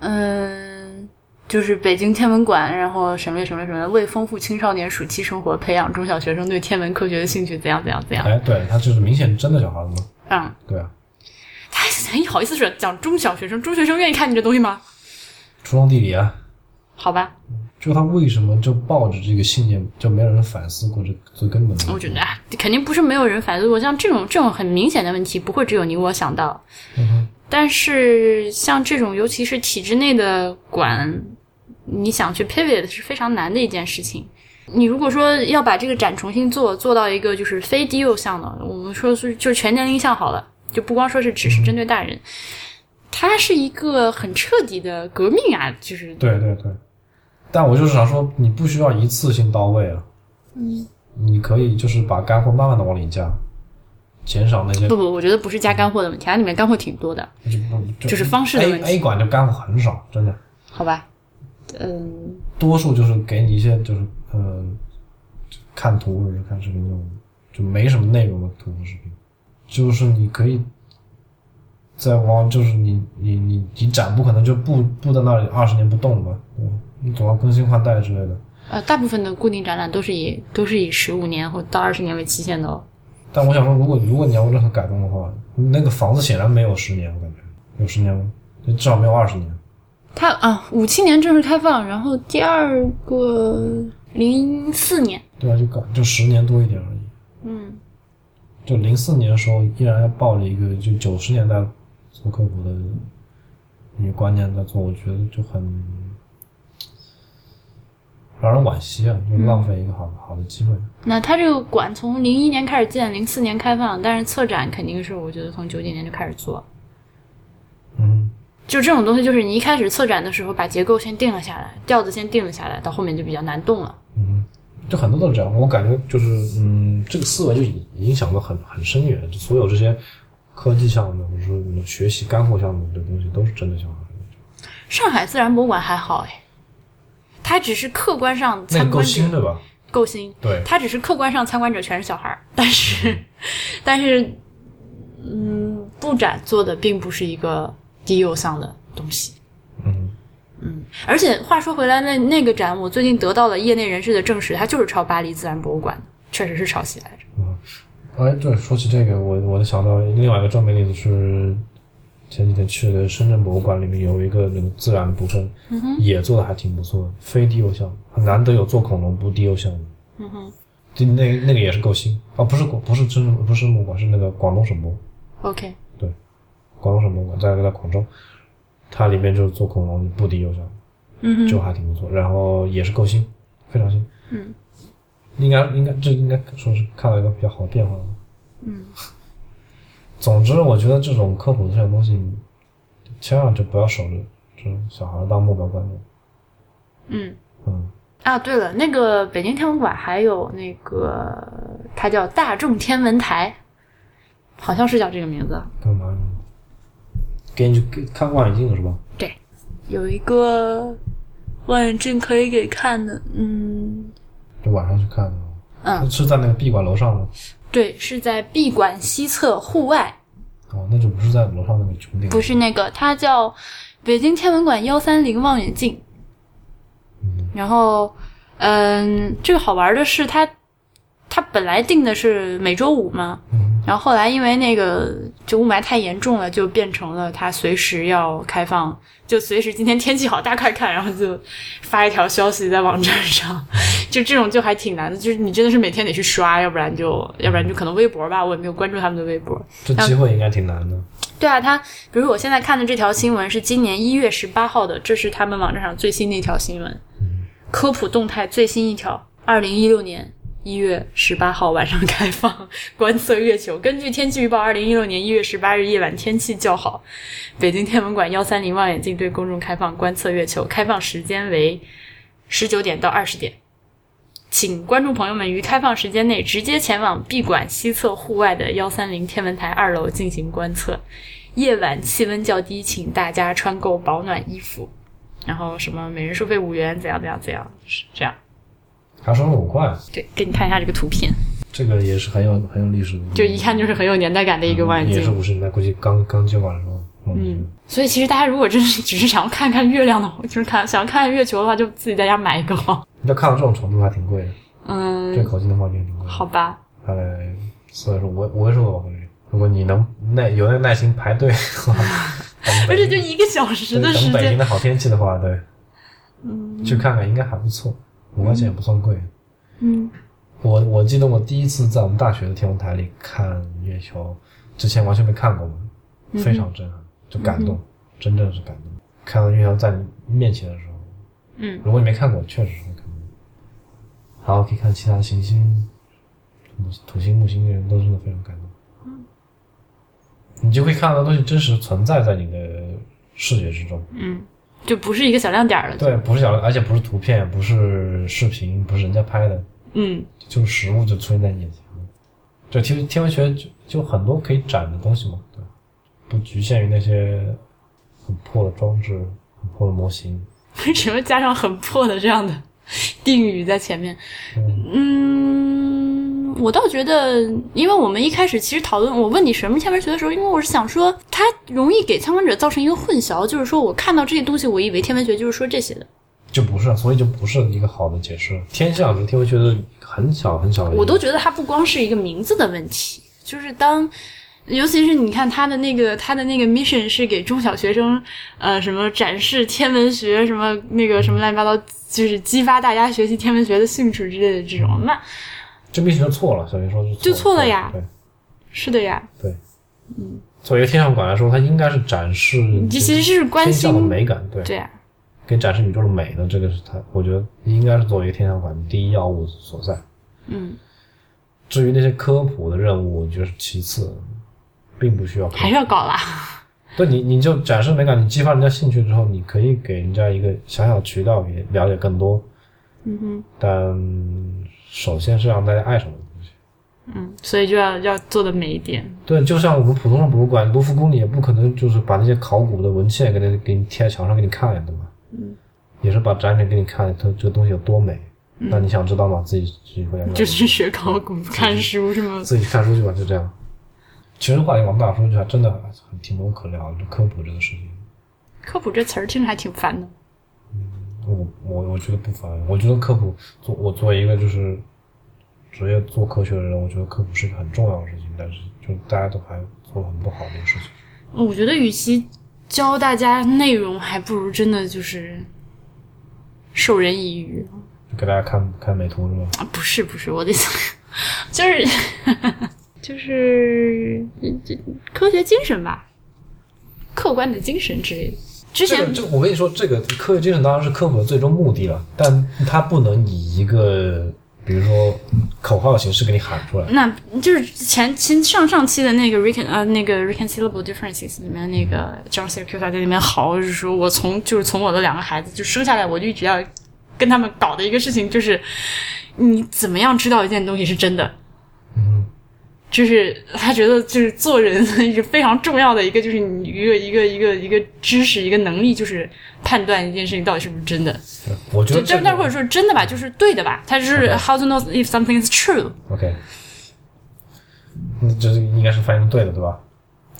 嗯，就是北京天文馆，然后什么什么什么，为丰富青少年暑期生活，培养中小学生对天文科学的兴趣，怎样怎样怎样。哎，对他就是明显真的小孩子嘛。嗯，对啊，他还好意思说讲中小学生，中学生愿意看你这东西吗？初中地理啊，好吧，就他为什么就抱着这个信念，就没有人反思过这最根本的？我觉得啊，肯定不是没有人反思过，像这种这种很明显的问题，不会只有你我想到。嗯哼，但是像这种，尤其是体制内的馆，你想去 pivot 是非常难的一件事情。你如果说要把这个展重新做，做到一个就是非低幼向的，我们说是就是全年龄向好了，就不光说是只是针对大人，它是一个很彻底的革命啊！就是对对对，但我就是想说，你不需要一次性到位啊，嗯，你可以就是把干货慢慢的往里加，减少那些不不，我觉得不是加干货的问题，它里面干货挺多的，就就就是方式的 A 问题 A 馆就干货很少，真的，好吧？嗯，多数就是给你一些就是呃看图或者是看视频那种就没什么内容的图和视频，就是你可以在往就是你你你你展不可能就布布在那里二十年不动吧，对吧？你总要更新换代之类的。呃，大部分的固定展览都是以都是以十五年或到二十年为期限的哦。但我想说，如果如果你要有任何改动的话，那个房子显然没有十年，我感觉有十年吗？至少没有二十年。它啊，五七年正式开放，然后第二个零四年，对吧？就搞就十年多一点而已。嗯，就零四年的时候，依然要抱着一个就九十年代做科普的一个观念在做，我觉得就很让人惋惜啊，就浪费一个好好的机会。那它这个馆从零一年开始建，零四年开放，但是策展肯定是我觉得从九几年就开始做。嗯，就这种东西，就是你一开始策展的时候把结构先定了下来，调子先定了下来，到后面就比较难动了。嗯就很多都是这样，我感觉就是嗯，这个思维就影影响的很很深远。就所有这些科技项目或者说什么学习干货项目的东西，都是针对小孩的。上海自然博物馆还好哎，它只是客观上参观者新对吧？够新，对，它只是客观上参观者全是小孩儿，但是，但是，嗯，布展做的并不是一个低幼向的东西。嗯。嗯，而且话说回来，那那个展我最近得到了业内人士的证实，它就是抄巴黎自然博物馆的，确实是抄袭来着。嗯。哎，对，说起这个，我我想到另外一个正面例子是前几天去的深圳博物馆里面有一个那个自然的部分，嗯也做的还挺不错的，非低幼项，很难得有做恐龙不低幼项的。嗯哼。就那那个也是够新。啊，不是不是真不是博物馆，是那个广东省博，，OK，对广东省博物馆在在广州，它里面就是做恐龙不低幼项，嗯哼，就还挺不错，然后也是够新，非常新，嗯，应该应该这应该说是看到一个比较好的变化。嗯，总之，我觉得这种科普的这种东西，千万就不要守着这种小孩当目标观众。嗯。嗯，啊，对了，那个北京天文馆还有那个，它叫大众天文台，好像是叫这个名字。干嘛呢？给你去看望远镜是吧？对，有一个望远镜可以给看的，嗯就晚上去看的。嗯，是在那个闭馆楼上吗？对，是在闭馆西侧户外，哦，那就不是在楼上那个穹顶。不是那个，它叫北京天文馆幺三零望远镜。嗯然后，嗯，这个好玩的是它，它本来定的是每周五嘛，嗯，然后后来因为那个就雾霾太严重了，就变成了它随时要开放，就随时今天天气好，大家快看，然后就发一条消息在网站上，就这种就还挺难的，就是你真的是每天得去刷，要不然就要不然就可能微博吧，我也没有关注他们的微博。这机会应该挺难的。对啊，他比如我现在看的这条新闻是今年一月十八号的，这是他们网站上最新的一条新闻，科普动态最新一条，二零一六年一月十八号晚上开放观测月球。根据天气预报，二零一六年一月十八日夜晚天气较好，北京天文馆幺三零望远镜对公众开放观测月球，开放时间为十九点到二十点。请观众朋友们于开放时间内直接前往闭馆西侧户外的幺三零天文台二楼进行观测。夜晚气温较低，请大家穿够保暖衣服。然后什么每人收费五元，怎样怎样怎样，是这样。还收了五块，对，给你看一下这个图片，这个也是很有很有历史的，就一看就是很有年代感的一个望远镜也是镜。五十年代，估计刚刚接管的时候。嗯，所以其实大家如果真是只是想要看看月亮的话，就是看想要看看月球的话，就自己在家买一个吧。要看到这种程度还挺贵的，嗯。这，口径的望远镜挺贵，好吧，大概四位数五位五位数的吧，如果你能耐有那个耐心排队的话，而且就一个小时的时间，等北京的好天气的话，对，嗯，去看看应该还不错，五块钱也不算贵。嗯我我记得我第一次在我们大学的天文台里看月球，之前完全没看过嘛，非常震撼，就感动，真正是感动。看到月球在你面前的时候，嗯，如果你没看过，确实是会感动。然后可以看其他的行星，土星、木星，人都真的非常感动。嗯你就会看到的东西真实存在在你的视觉之中。嗯，就不是一个小亮点了。对，不是小，而且不是图片，不是视频，不是人家拍的，嗯就是实物就出现在你眼前。对，天天文学就就很多可以展的东西嘛，对，不局限于那些很破的装置、很破的模型。为什么加上很破的这样的定语在前面？嗯嗯，我倒觉得，因为我们一开始其实讨论，我问你什么是天文学的时候，因为我是想说，它容易给参观者造成一个混淆，就是说我看到这些东西，我以为天文学就是说这些的，就不是，所以就不是一个好的解释。天象是天文学的很小很小的，我都觉得它不光是一个名字的问题，就是当。尤其是你看他的那个，他的那个 mission 是给中小学生，呃，什么展示天文学，什么那个什么乱七八糟，就是激发大家学习天文学的兴趣之类的这种，那这明显就错了。小学说就错了呀对是的呀，对，嗯，作为一个天象馆来说，它应该是展示这其实是关天象的心，美感，对，对啊，给展示宇宙的美的，这个是它，我觉得应该是作为一个天象馆的第一要务所在。嗯，至于那些科普的任务，我觉得是其次，并不需要。还是要搞啦。对你，你就展示美感，你激发人家兴趣之后，你可以给人家一个小小的渠道，也了解更多。嗯哼，但首先是让大家爱上这个东西。嗯，所以就要要做的美一点。对，就像我们普通的博物馆，卢浮宫你也不可能就是把那些考古的文献给它给你贴在墙上给你看呀，对吧？嗯，也是把展品给你看，它这个东西有多美。那你想知道吗？自己自己回家就去学考古、看书是吗？自己看书去吧，就这样。其实话题往大说，就还真的很挺多可聊科普这个事情。科普这词儿听着还挺烦的。我我我觉得不烦，我觉得科普做我作为一个就是职业做科学的人，我觉得科普是一个很重要的事情，但是就大家都还做的很不好的一个事情。我觉得与其教大家内容，还不如真的就是授人以渔。就给大家看看美图是吗？啊，不是不是，我的想就是 就是这科学精神吧，客观的精神之类的。之前这个，这我跟你说，这个科学精神当然是科普的最终目的了，但它不能以一个比如说口号的形式给你喊出来。那就是前前上上期的那个 recon 呃那个 reconcilable differences 里面那个 John C. Q 在里面嚎，就是说我从就是从我的两个孩子就生下来，我就一直要跟他们搞的一个事情就是，你怎么样知道一件东西是真的？嗯，就是他觉得就是做人一个非常重要的一个就是你一个一个一个一个知识一个能力就是判断一件事情到底是不是真的。我觉得这个但但或者说真的吧，就是对的吧？他就是 how to know if something is true，OK，那，这是应该是翻译成对的，对吧？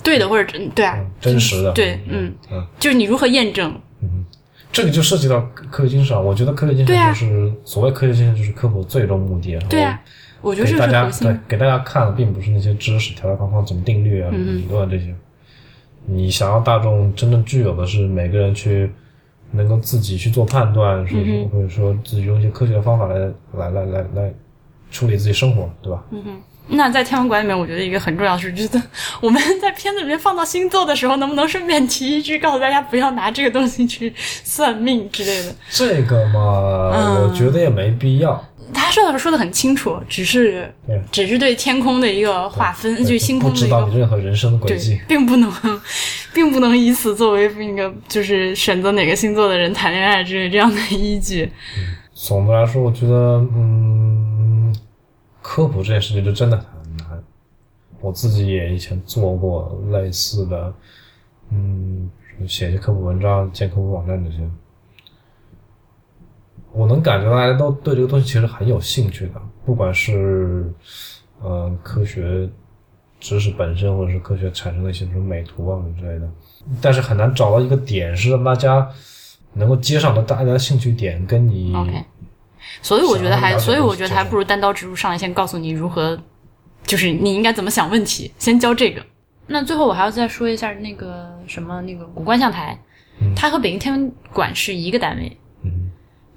对的或者真对啊嗯，，真实的。对，嗯，嗯，就是你如何验证？嗯这个就涉及到科科学精神啊。我觉得科学精神就是所谓科学精神，就是科普最终目的。对啊，我觉得给大家这是核心对。给大家看的并不是那些知识、条条框框、怎么定律啊、嗯理论这些。你想要大众真正具有的是每个人去能够自己去做判断，说嗯或者说自己用一些科学的方法来来来来来处理自己生活，对吧？嗯哼那在天文馆里面，我觉得一个很重要的事，就是我们在片子里面放到星座的时候，能不能顺便提一句，告诉大家不要拿这个东西去算命之类的。这个嘛，嗯我觉得也没必要。他说的说的很清楚，只是只是对天空的一个划分，就是星空知的一个道你任何人生的轨迹。，并不能，并不能以此作为那个就是选择哪个星座的人谈恋爱之类这样的依据。总的来说，我觉得，嗯，科普这件事情就真的很难。我自己也以前做过类似的，嗯，写一些科普文章、建科普网站这些。我能感觉到大家都对这个东西其实很有兴趣的，不管是呃科学知识本身，或者是科学产生的一些什么美图啊之类的，但是很难找到一个点是让大家能够接上的大家的兴趣点，跟你 OK，所以我觉得还，所以我觉得还不如单刀直入上来，先告诉你如何，就是你应该怎么想问题，先教这个。那最后我还要再说一下那个什么那个古观象台，它和北京天文馆是一个单位，嗯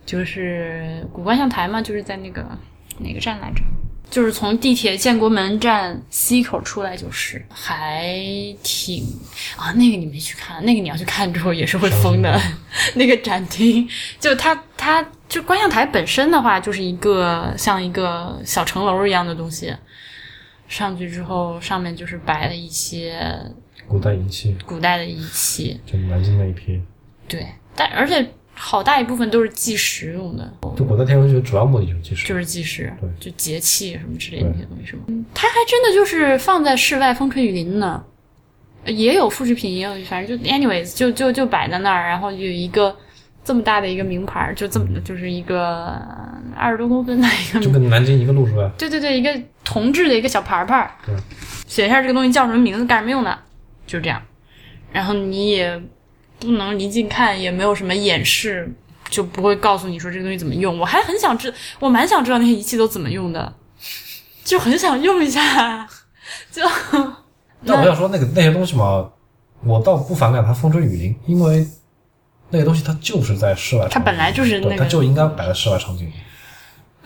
就是古观象台嘛，就是在那个哪个站来着？就是从地铁建国门站西口出来就是，还挺啊，那个你没去看，那个你要去看之后也是会疯的。那个展厅，就它它就观象台本身的话，就是一个像一个小城楼一样的东西，上去之后上面就是摆了一些古代仪器，古代的仪器，就南京那一批。对，但而且好大一部分都是计时用的，就古代天文学主要目的就是计时。就是计时对，就节气什么之类的那些东西是吗？嗯它还真的就是放在室外风吹雨淋呢，也有复制品，也有反正就 anyways 就就就摆在那儿，然后有一个这么大的一个名牌，就这么就是一个二十多公分的一个就跟南京一个路数啊。对对对，一个铜制的一个小牌牌对，写一下这个东西叫什么名字，干什么用的，就这样。然后你也不能离近看，也没有什么演示，就不会告诉你说这个东西怎么用。我还很想知，我蛮想知道那些仪器都怎么用的，就很想用一下。就那我要说那个那些东西嘛，我倒不反感它风吹雨淋，因为那个东西它就是在室外场景，它本来就是那，个它就应该摆在室外场景。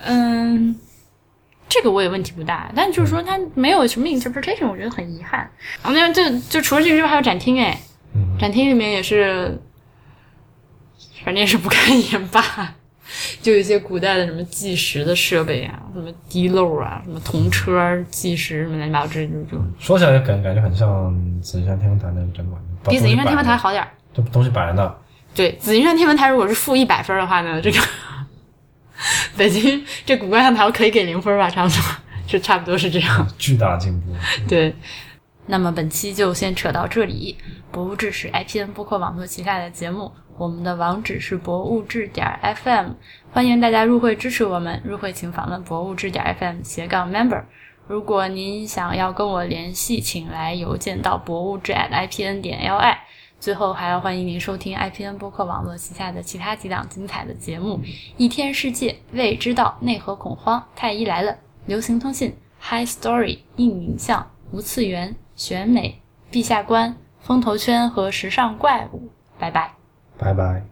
嗯，这个我也问题不大，但就是说它没有什么 interpretation，我觉得很遗憾。然后那就就除了这个之外，还有展厅哎，嗯展厅里面也是，反正也是不看一眼罢。就有一些古代的什么计时的设备啊，什么滴漏啊，什么铜车计时，什么乱七八糟这就就，说起来感感觉很像紫金山天文台那个展馆，比紫金山天文台好点儿。东西摆在那，对，紫金山天文台如果是负一百分的话呢，这个 北京这古观象台我可以给零分吧，差不多，就差不多是这样。巨大进步。对，那么本期就先扯到这里。博物志是 IPN 播客网络旗下的节目，我们的网址是博物志点 FM，欢迎大家入会支持我们。入会请访问博物志点 FM 斜杠 member。如果您想要跟我联系，请来邮件到博物志 IPN 点 LI。最后还要欢迎您收听 IPN 播客网络旗下的其他几档精彩的节目：《一天世界》、《未知道》、《内核恐慌》、《太医来了》、《流行通信》、《High Story》、硬影像、无次元、选美、陛下观、风头圈和时尚怪物。拜拜。拜拜。